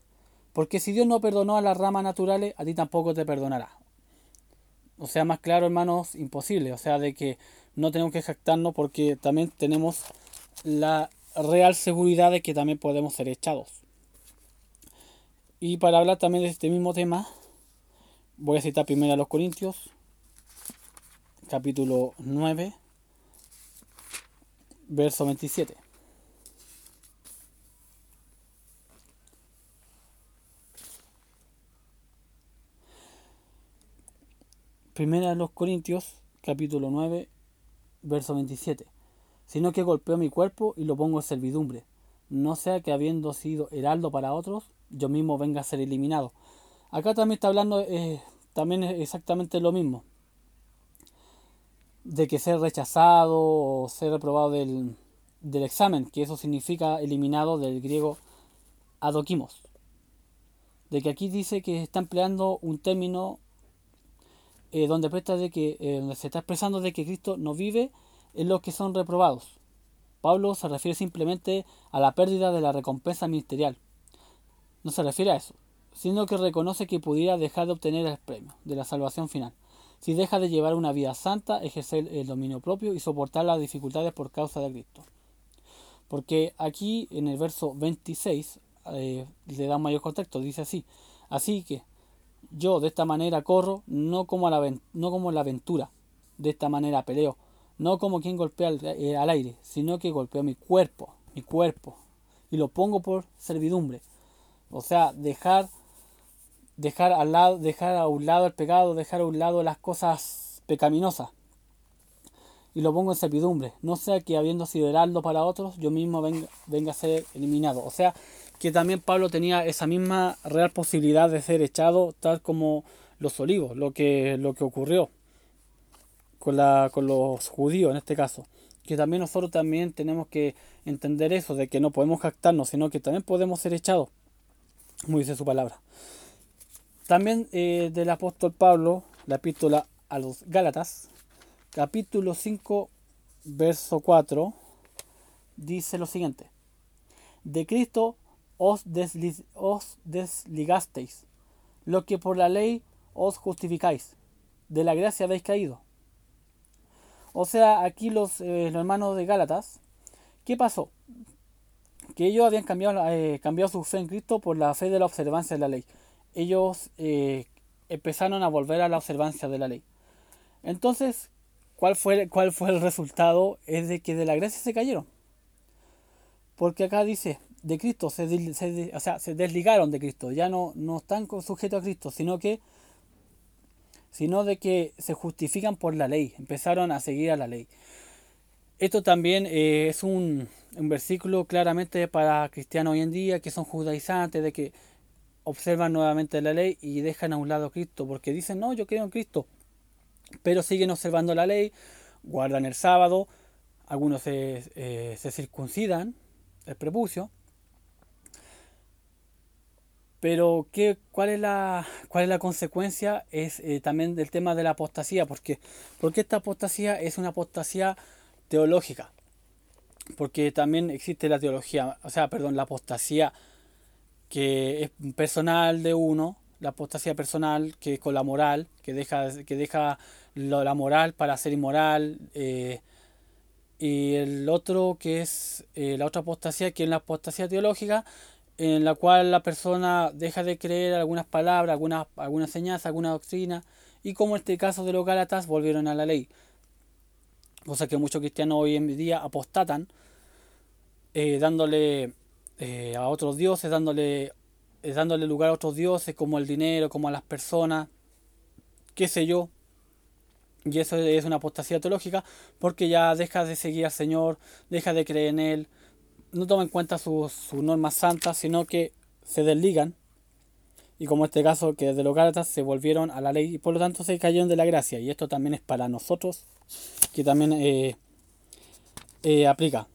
Porque si Dios no perdonó a las ramas naturales, a ti tampoco te perdonará. O sea, más claro, hermanos, imposible. O sea, de que no tenemos que jactarnos porque también tenemos la real seguridad de que también podemos ser echados. Y para hablar también de este mismo tema, voy a citar primero a los Corintios, capítulo 9, verso 27. Primera de los Corintios, capítulo 9, verso 27. Sino que golpeo mi cuerpo y lo pongo en servidumbre, no sea que habiendo sido heraldo para otros, yo mismo venga a ser eliminado. Acá también está hablando, eh, también exactamente lo mismo. De que ser rechazado o ser reprobado del, del examen, que eso significa eliminado del griego adoquimos. De que aquí dice que está empleando un término eh, donde, de que, eh, se está expresando de que Cristo no vive en los que son reprobados. Pablo se refiere simplemente a la pérdida de la recompensa ministerial. No se refiere a eso, sino que reconoce que pudiera dejar de obtener el premio de la salvación final, si deja de llevar una vida santa, ejercer el dominio propio y soportar las dificultades por causa de Cristo. Porque aquí en el verso 26 eh, le da mayor contexto, dice así, así que yo de esta manera corro, no como, la, no como la aventura, de esta manera peleo, no como quien golpea eh, al, aire, sino que golpeo mi cuerpo, mi cuerpo, y lo pongo por servidumbre. O sea, dejar, dejar, al lado, dejar a un lado el pecado, dejar a un lado las cosas pecaminosas. Y lo pongo en servidumbre. No sea que habiendo sido heraldo para otros, yo mismo venga, venga a ser eliminado. O sea, que también Pablo tenía esa misma real posibilidad de ser echado, tal como los olivos, lo que, lo que ocurrió con, la, con los judíos en este caso. Que también nosotros también tenemos que entender eso, de que no podemos jactarnos, sino que también podemos ser echados, como dice su palabra. También eh, del apóstol Pablo, la epístola a los Gálatas, capítulo 5, verso 4, dice lo siguiente. de Cristo os, desligasteis, lo que por la ley os justificáis, de la gracia habéis caído. O sea, aquí los, eh, hermanos de Gálatas, ¿qué pasó? Que ellos habían cambiado, eh, cambiado su fe en Cristo por la fe de la observancia de la ley. Ellos eh, empezaron a volver a la observancia de la ley. Entonces, ¿cuál fue, ¿cuál fue el resultado? Es de que de la gracia se cayeron. Porque acá dice, de Cristo, se, o sea, se desligaron de Cristo, ya no, no están sujetos a Cristo, sino que sino de que se justifican por la ley, empezaron a seguir a la ley. Esto también eh, es un, un, versículo claramente para cristianos hoy en día que son judaizantes, de que observan nuevamente la ley y dejan a un lado a Cristo, porque dicen, no, yo creo en Cristo, pero siguen observando la ley, guardan el sábado, algunos se, eh, se circuncidan el prepucio, pero ¿qué, cuál, es la, ¿cuál es la consecuencia? Es eh, también del tema de la apostasía, porque, porque esta apostasía es una apostasía teológica, porque también existe la teología, o sea, perdón, la apostasía que es personal de uno, la apostasía personal que es con la moral, que deja, que deja la moral para ser inmoral, eh, y el otro que es eh, la otra apostasía, que es la apostasía teológica, en la cual la persona deja de creer algunas palabras, algunas, algunas señas, alguna doctrina, y como en este caso de los Gálatas volvieron a la ley. Cosa que muchos cristianos hoy en día apostatan, eh, dándole eh, a otros dioses, dándole, eh, dándole lugar a otros dioses como el dinero, como a las personas, qué sé yo. Y eso es una apostasía teológica porque ya deja de seguir al Señor, deja de creer en Él, no toma en cuenta sus, normas santas, sino que se desligan, y como este caso que desde los Gálatas se volvieron a la ley y por lo tanto se cayeron de la gracia, y esto también es para nosotros, que también eh, eh, aplica.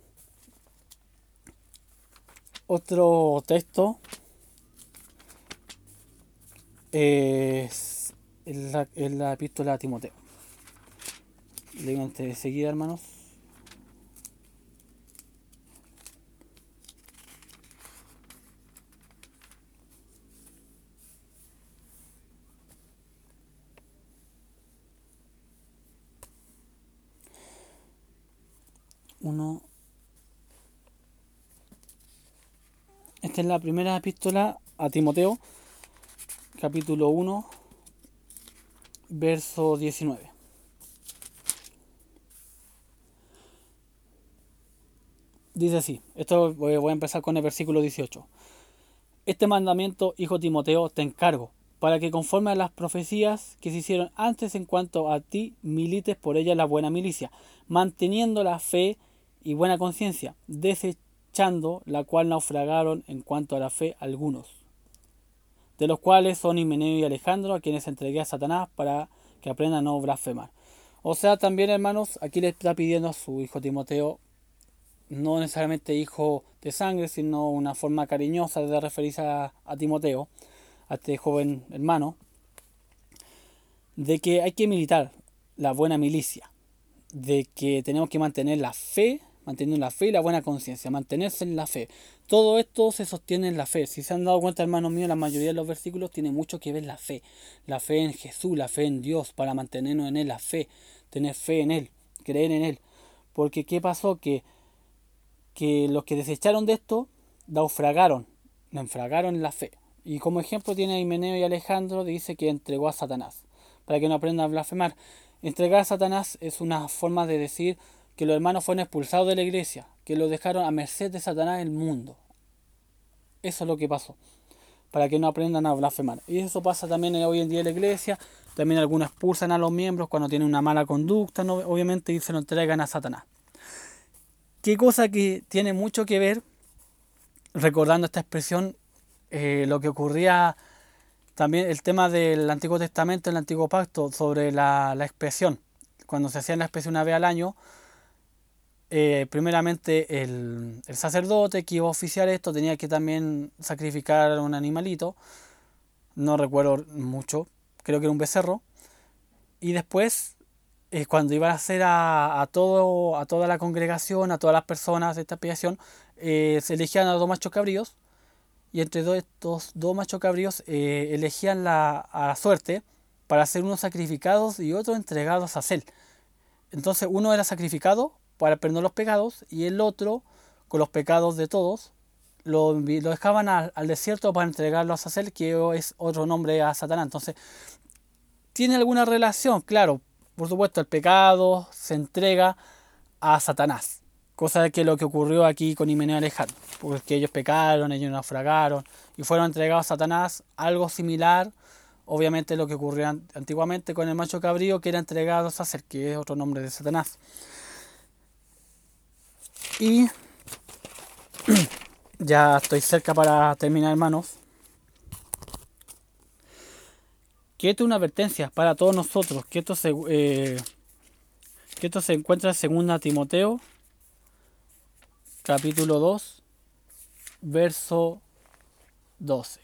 Otro texto es la, la epístola a Timoteo. De seguir, hermanos. Esta es la primera epístola a Timoteo, capítulo 1, verso 19. Dice así, esto voy a empezar con el versículo 18. Este mandamiento, hijo Timoteo, te encargo, para que conforme a las profecías que se hicieron antes en cuanto a ti, milites por ella la buena milicia, manteniendo la fe y buena conciencia, desechando la cual naufragaron en cuanto a la fe algunos, de los cuales son Himeneo y Alejandro, a quienes entregué a Satanás para que aprendan a no blasfemar. O sea, también hermanos, aquí le está pidiendo a su hijo Timoteo, no necesariamente hijo de sangre, sino una forma cariñosa de referirse a, a Timoteo, a este joven hermano, de que hay que militar la buena milicia, de que tenemos que mantener la fe manteniendo la fe y la buena conciencia, mantenerse en la fe. Todo esto se sostiene en la fe. Si se han dado cuenta, hermanos míos, la mayoría de los versículos tiene mucho que ver la fe. La fe en Jesús, la fe en Dios, para mantenernos en Él, la fe, tener fe en Él, creer en Él. Porque ¿qué pasó? Que, que los que desecharon de esto, naufragaron, naufragaron la fe. Y como ejemplo tiene a Himeneo y Alejandro, dice que entregó a Satanás, para que no aprendan a blasfemar. Entregar a Satanás es una forma de decir que los hermanos fueron expulsados de la iglesia, que los dejaron a merced de Satanás en el mundo. Eso es lo que pasó, para que no aprendan a blasfemar. Y eso pasa también hoy en día en la iglesia, también algunos expulsan a los miembros cuando tienen una mala conducta, obviamente, y se lo entregan a Satanás. Qué cosa que tiene mucho que ver, recordando esta expresión, eh, lo que ocurría también el tema del Antiguo Testamento, el Antiguo Pacto, sobre la, la expresión. Cuando se hacía la expresión una vez al año, eh, primeramente el, sacerdote que iba a oficiar esto tenía que también sacrificar un animalito, no recuerdo mucho, creo que era un becerro, y después eh, cuando iba a hacer a, todo, a toda la congregación, a todas las personas de esta expiación, eh, se elegían a dos machos cabríos. Y entre estos dos machos cabríos eh, elegían la, a la suerte para ser unos sacrificados y otros entregados a Cel. Entonces uno era sacrificado para perdonar los pecados y el otro, con los pecados de todos, lo, lo dejaban al, al, desierto para entregarlo a Sacel, que es otro nombre a Satanás. Entonces, tiene alguna relación, claro, por supuesto, el pecado se entrega a Satanás. Cosa que lo que ocurrió aquí con Himeneo Alejandro, porque ellos pecaron, ellos naufragaron y fueron entregados a Satanás, algo similar, obviamente lo que ocurrió antiguamente con el macho cabrío, que era entregado a Sacer, que es otro nombre de Satanás. Y ya estoy cerca para terminar, hermanos. Es una advertencia para todos nosotros, que esto se, eh, que esto se encuentra en 2 Timoteo, capítulo 2, verso 12.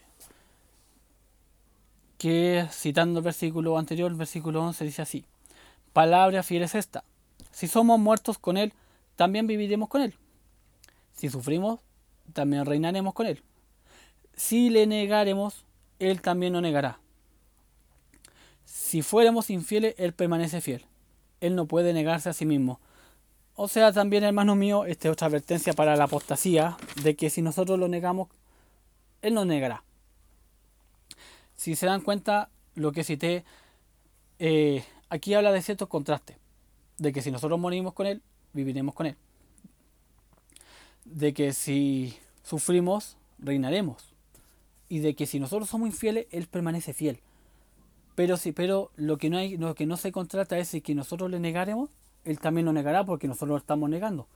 Que citando el versículo anterior, el versículo 11 dice así: Palabra fiel es esta. Si somos muertos con Él, también viviremos con Él. Si sufrimos, también reinaremos con Él. Si le negaremos, Él también nos negará. Si fuéramos infieles, Él permanece fiel él no puede negarse a sí mismo. O sea, también, hermano mío, esta es otra advertencia para la apostasía, de que si nosotros lo negamos, Él nos negará. Si se dan cuenta, lo que cité, eh, aquí habla de ciertos contrastes, de que si nosotros morimos con Él, viviremos con Él. De que si sufrimos, reinaremos. Y de que si nosotros somos infieles, Él permanece fiel. Pero sí, pero lo que no hay, lo que no se contrata es que nosotros le negaremos, él también lo negará porque nosotros lo estamos negando.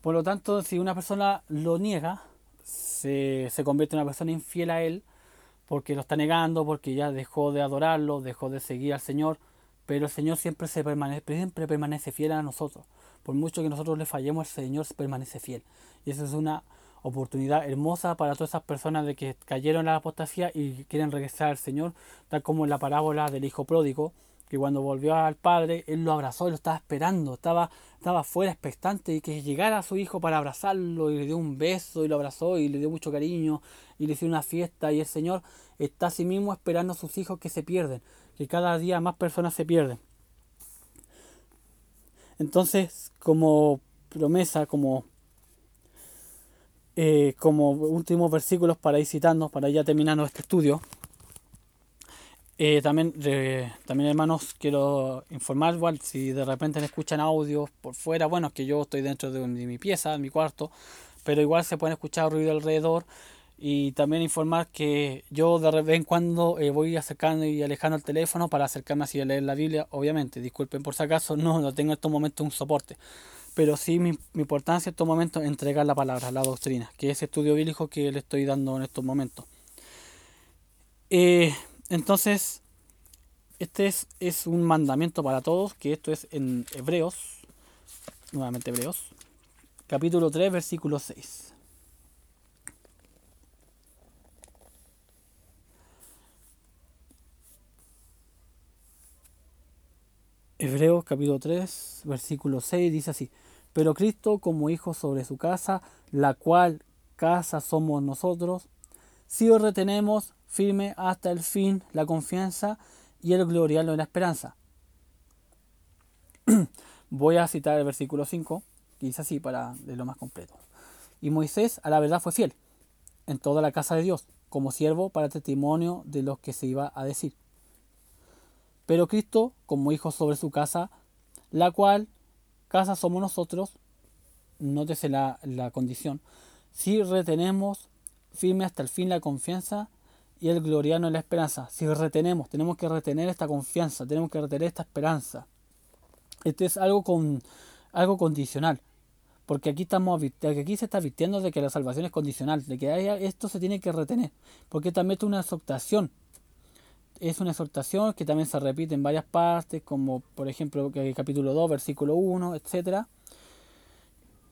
Por lo tanto, si una persona lo niega, se, se convierte en una persona infiel a él, porque lo está negando, porque ya dejó de adorarlo, dejó de seguir al Señor, pero el Señor siempre, se permanece, siempre permanece fiel a nosotros. Por mucho que nosotros le fallemos, el Señor permanece fiel. Y eso es una oportunidad hermosa para todas esas personas de que cayeron en la apostasía y quieren regresar al Señor, tal como en la parábola del hijo pródigo, que cuando volvió al padre, él lo abrazó y lo estaba esperando, estaba, estaba fuera expectante y que llegara a su hijo para abrazarlo y le dio un beso y lo abrazó y le dio mucho cariño y le hizo una fiesta y el Señor está a sí mismo esperando a sus hijos que se pierden, que cada día más personas se pierden. Entonces, como promesa, como eh, como últimos versículos para ir citando, para ya terminar este estudio. Eh, también, también, hermanos, quiero informar, igual, si de repente me escuchan audios por fuera, bueno, es que yo estoy dentro de, mi pieza, en mi cuarto, pero igual se pueden escuchar ruido alrededor. Y también informar que yo de vez en cuando eh, voy acercando y alejando el teléfono para acercarme así a leer la Biblia, obviamente. Disculpen por si acaso, no, no tengo en estos momentos un soporte pero sí mi, importancia en estos momentos es entregar la palabra, la doctrina, que es ese estudio bíblico que le estoy dando en estos momentos. Eh, entonces, este es, es, un mandamiento para todos, que esto es en Hebreos, nuevamente Hebreos, capítulo 3, versículo 6. Hebreos capítulo 3, versículo 6 dice así, pero Cristo como hijo sobre su casa, la cual casa somos nosotros, si os retenemos firme hasta el fin la confianza y el gloriarlo en la esperanza. Voy a citar el versículo 5, que dice así para lo más completo. Y Moisés a la verdad fue fiel en toda la casa de Dios, como siervo para testimonio de lo que se iba a decir pero Cristo como hijo sobre su casa, la cual casa somos nosotros, nótese la, condición, si retenemos firme hasta el fin la confianza y el gloriano en la esperanza. Si retenemos, tenemos que retener esta confianza, tenemos que retener esta esperanza. Esto es algo, con, algo condicional. Porque aquí, estamos, aquí se está advirtiendo de que la salvación es condicional, de que esto se tiene que retener. Porque también es una exhortación es una exhortación que también se repite en varias partes, como por ejemplo el capítulo 2, versículo 1, etc.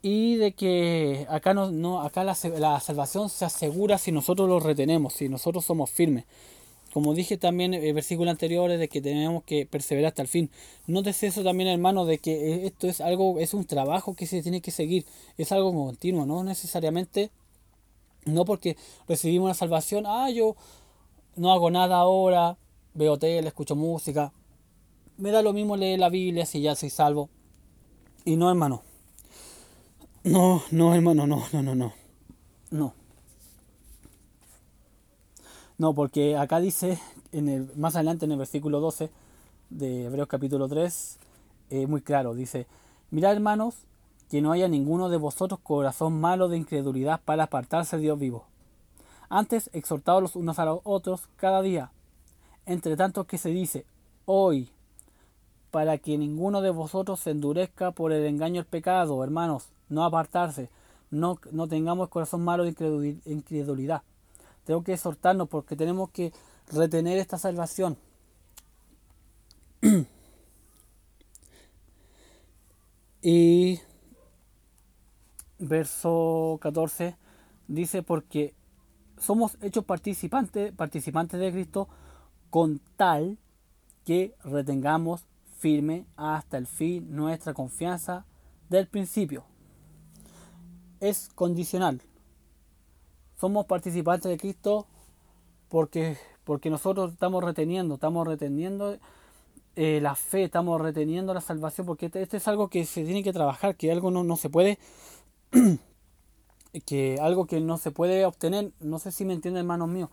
Y de que acá, no, acá la, la, salvación se asegura si nosotros lo retenemos, si nosotros somos firmes. como dije también en el versículo anterior, de que tenemos que perseverar hasta el fin. Nótese eso también, hermano, de que eh, esto es algo, es un trabajo que se tiene que seguir, es algo continuo, no necesariamente, no porque recibimos la salvación, ah, yo no hago nada ahora, veo tele, escucho música, me da lo mismo leer la Biblia si ya soy salvo. Y no, hermano. No, no, hermano, no, no, no, no. No. No, porque acá dice, en el, más adelante en el versículo 12 de Hebreos capítulo 3, eh, muy claro, dice, mirad hermanos, que no haya ninguno de vosotros corazón malo de incredulidad para apartarse de Dios vivo. Antes, exhortados los unos a los otros cada día, entre tanto que se dice, hoy, para que ninguno de vosotros se endurezca por el engaño del pecado, hermanos, no apartarse, no, no tengamos corazón malo de incredulidad tengo que exhortarnos porque tenemos que retener esta salvación. y verso 14 dice porque somos hechos participantes, participantes de Cristo con tal que retengamos firme hasta el fin nuestra confianza del principio. Es condicional somos participantes de Cristo porque, porque nosotros estamos reteniendo, estamos reteniendo eh, la fe, estamos reteniendo la salvación, porque este, este, es algo que se tiene que trabajar, que algo no, no se puede, que algo que no se puede obtener, no sé si me entienden hermanos míos,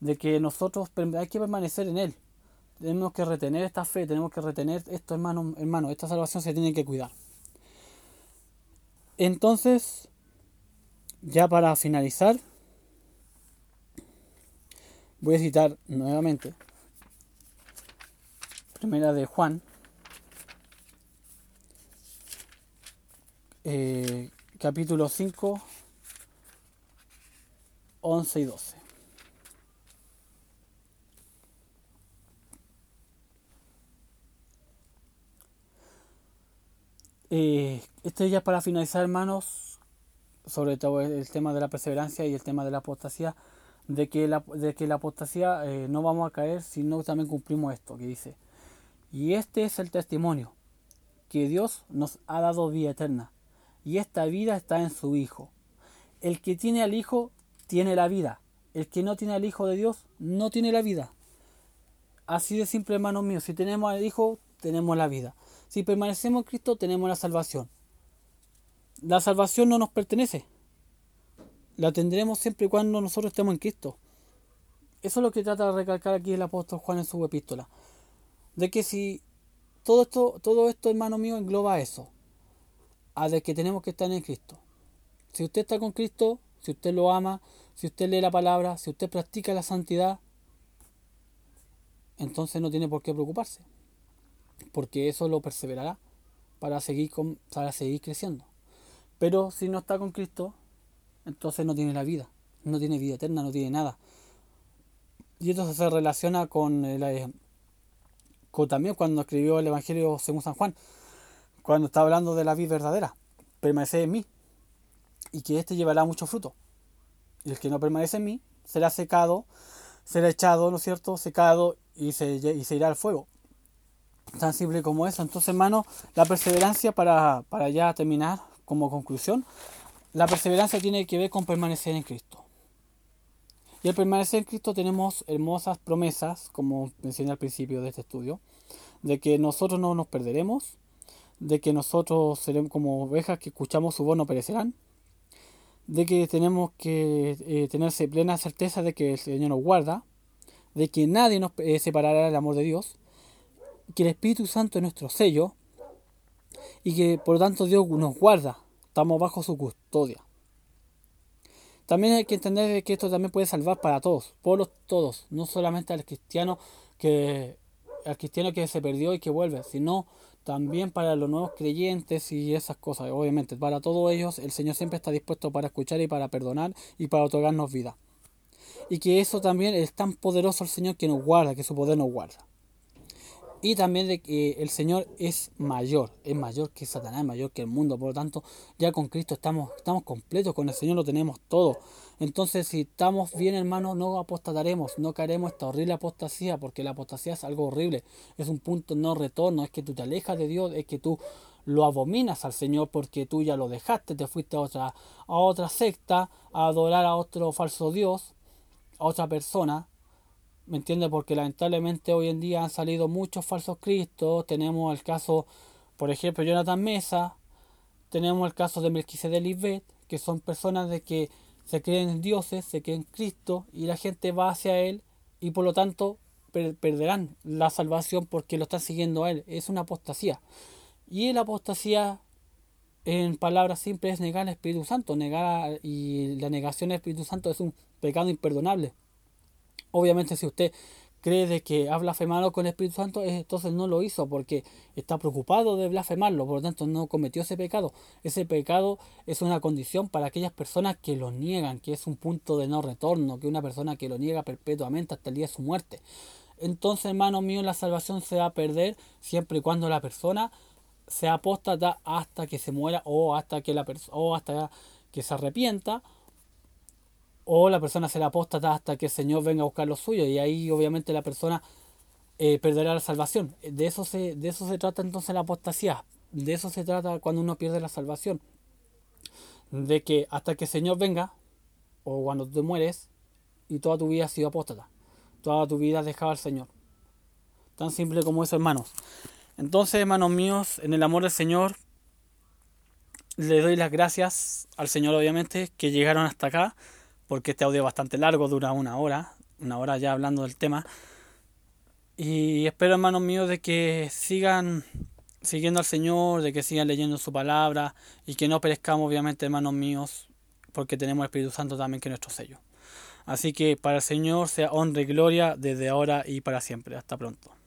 de que nosotros hay que permanecer en Él. Tenemos que retener esta fe, tenemos que retener esto, hermanos, hermano, esta salvación se tiene que cuidar. Entonces, ya para finalizar, Voy a citar nuevamente. Primera de Juan. Eh, capítulo 5, 11 y 12. Eh, este ya para finalizar, hermanos, sobre todo el tema de la perseverancia y el tema de la apostasía de que la, de que la apostasía eh, no vamos a caer si no también cumplimos esto que dice. Y este es el testimonio, que Dios nos ha dado vida eterna, y esta vida está en su Hijo. El que tiene al Hijo tiene la vida, el que no tiene al Hijo de Dios no tiene la vida. Así de simple, hermanos míos, si tenemos al Hijo, tenemos la vida. Si permanecemos en Cristo, tenemos la salvación. La salvación no nos pertenece, la tendremos siempre y cuando nosotros estemos en Cristo. Eso es lo que trata de recalcar aquí el apóstol Juan en su epístola. De que si todo esto, todo esto, hermano mío, engloba eso. A de que tenemos que estar en Cristo. Si usted está con Cristo, si usted lo ama, si usted lee la palabra, si usted practica la santidad, entonces no tiene por qué preocuparse. Porque eso lo perseverará para seguir, con, para seguir creciendo. Pero si no está con Cristo, entonces no tiene la vida, no tiene vida eterna, no tiene nada. Y esto se relaciona con, el, con también cuando escribió el Evangelio según San Juan, cuando está hablando de la vida verdadera, permanece en mí y que éste llevará mucho fruto. Y el que no permanece en mí será secado, será echado, ¿no es cierto?, secado y se, y se irá al fuego. Tan simple como eso. Entonces, hermano, la perseverancia para, para ya terminar como conclusión la perseverancia tiene que ver con permanecer en Cristo. Y al permanecer en Cristo tenemos hermosas promesas, como mencioné al principio de este estudio, de que nosotros no nos perderemos, de que nosotros seremos como ovejas que escuchamos su voz no perecerán, de que tenemos que eh, tenerse plena certeza de que el Señor nos guarda, de que nadie nos eh, separará del amor de Dios, que el Espíritu Santo es nuestro sello y que por lo tanto Dios nos guarda Estamos bajo su custodia. También hay que entender que esto también puede salvar para todos, por todos, no solamente al cristiano que al cristiano que se perdió y que vuelve, sino también para los nuevos creyentes y esas cosas. Obviamente, para todos ellos el Señor siempre está dispuesto para escuchar y para perdonar y para otorgarnos vida. Y que eso también es tan poderoso el Señor que nos guarda, que su poder nos guarda y también de que el Señor es mayor, es mayor que Satanás, es mayor que el mundo, por lo tanto, ya con Cristo estamos, estamos completos, con el Señor lo tenemos todo. Entonces, si estamos bien, hermanos, no apostataremos, no caeremos esta horrible apostasía, porque la apostasía es algo horrible, es un punto no retorno, es que tú te alejas de Dios, es que tú lo abominas al Señor porque tú ya lo dejaste, te fuiste a otra, a otra secta, a adorar a otro falso Dios, a otra persona, ¿me entiendes? Porque lamentablemente hoy en día han salido muchos falsos cristos, tenemos el caso, por ejemplo, Jonathan Mesa, tenemos el caso de de Lisbeth, que son personas de que se creen en dioses, se creen en Cristo y la gente va hacia Él y por lo tanto perderán la salvación porque lo están siguiendo a Él. Es una apostasía. Y la apostasía, en palabras simples, es negar al Espíritu Santo. Negar y la negación del Espíritu Santo es un pecado imperdonable. Obviamente si usted cree de que ha blasfemado con el Espíritu Santo, entonces no lo hizo porque está preocupado de blasfemarlo, por lo tanto no cometió ese pecado. Ese pecado es una condición para aquellas personas que lo niegan, que es un punto de no retorno, que una persona que lo niega perpetuamente hasta el día de su muerte. Entonces, hermano mío, la salvación se va a perder siempre y cuando la persona sea apóstata hasta que se muera o hasta que la o hasta que se arrepienta o la persona será apóstata hasta que el Señor venga a buscar lo suyo y ahí obviamente la persona eh, perderá la salvación. De eso, se, de eso se trata entonces la apostasía, de eso se trata cuando uno pierde la salvación. De que hasta que el Señor venga, o cuando te mueres, y toda tu vida ha sido apóstata, toda tu vida has dejado al Señor. Tan simple como eso, hermanos. Entonces, hermanos míos, en el amor del Señor, le doy las gracias al Señor, obviamente, que llegaron hasta acá porque este audio es bastante largo, dura una hora, una hora ya hablando del tema. Y espero, hermanos míos, de que sigan siguiendo al Señor, de que sigan leyendo su palabra y que no perezcamos, obviamente, hermanos míos, porque tenemos el Espíritu Santo también que es nuestro sello. Así que para el Señor sea honra y gloria desde ahora y para siempre. Hasta pronto.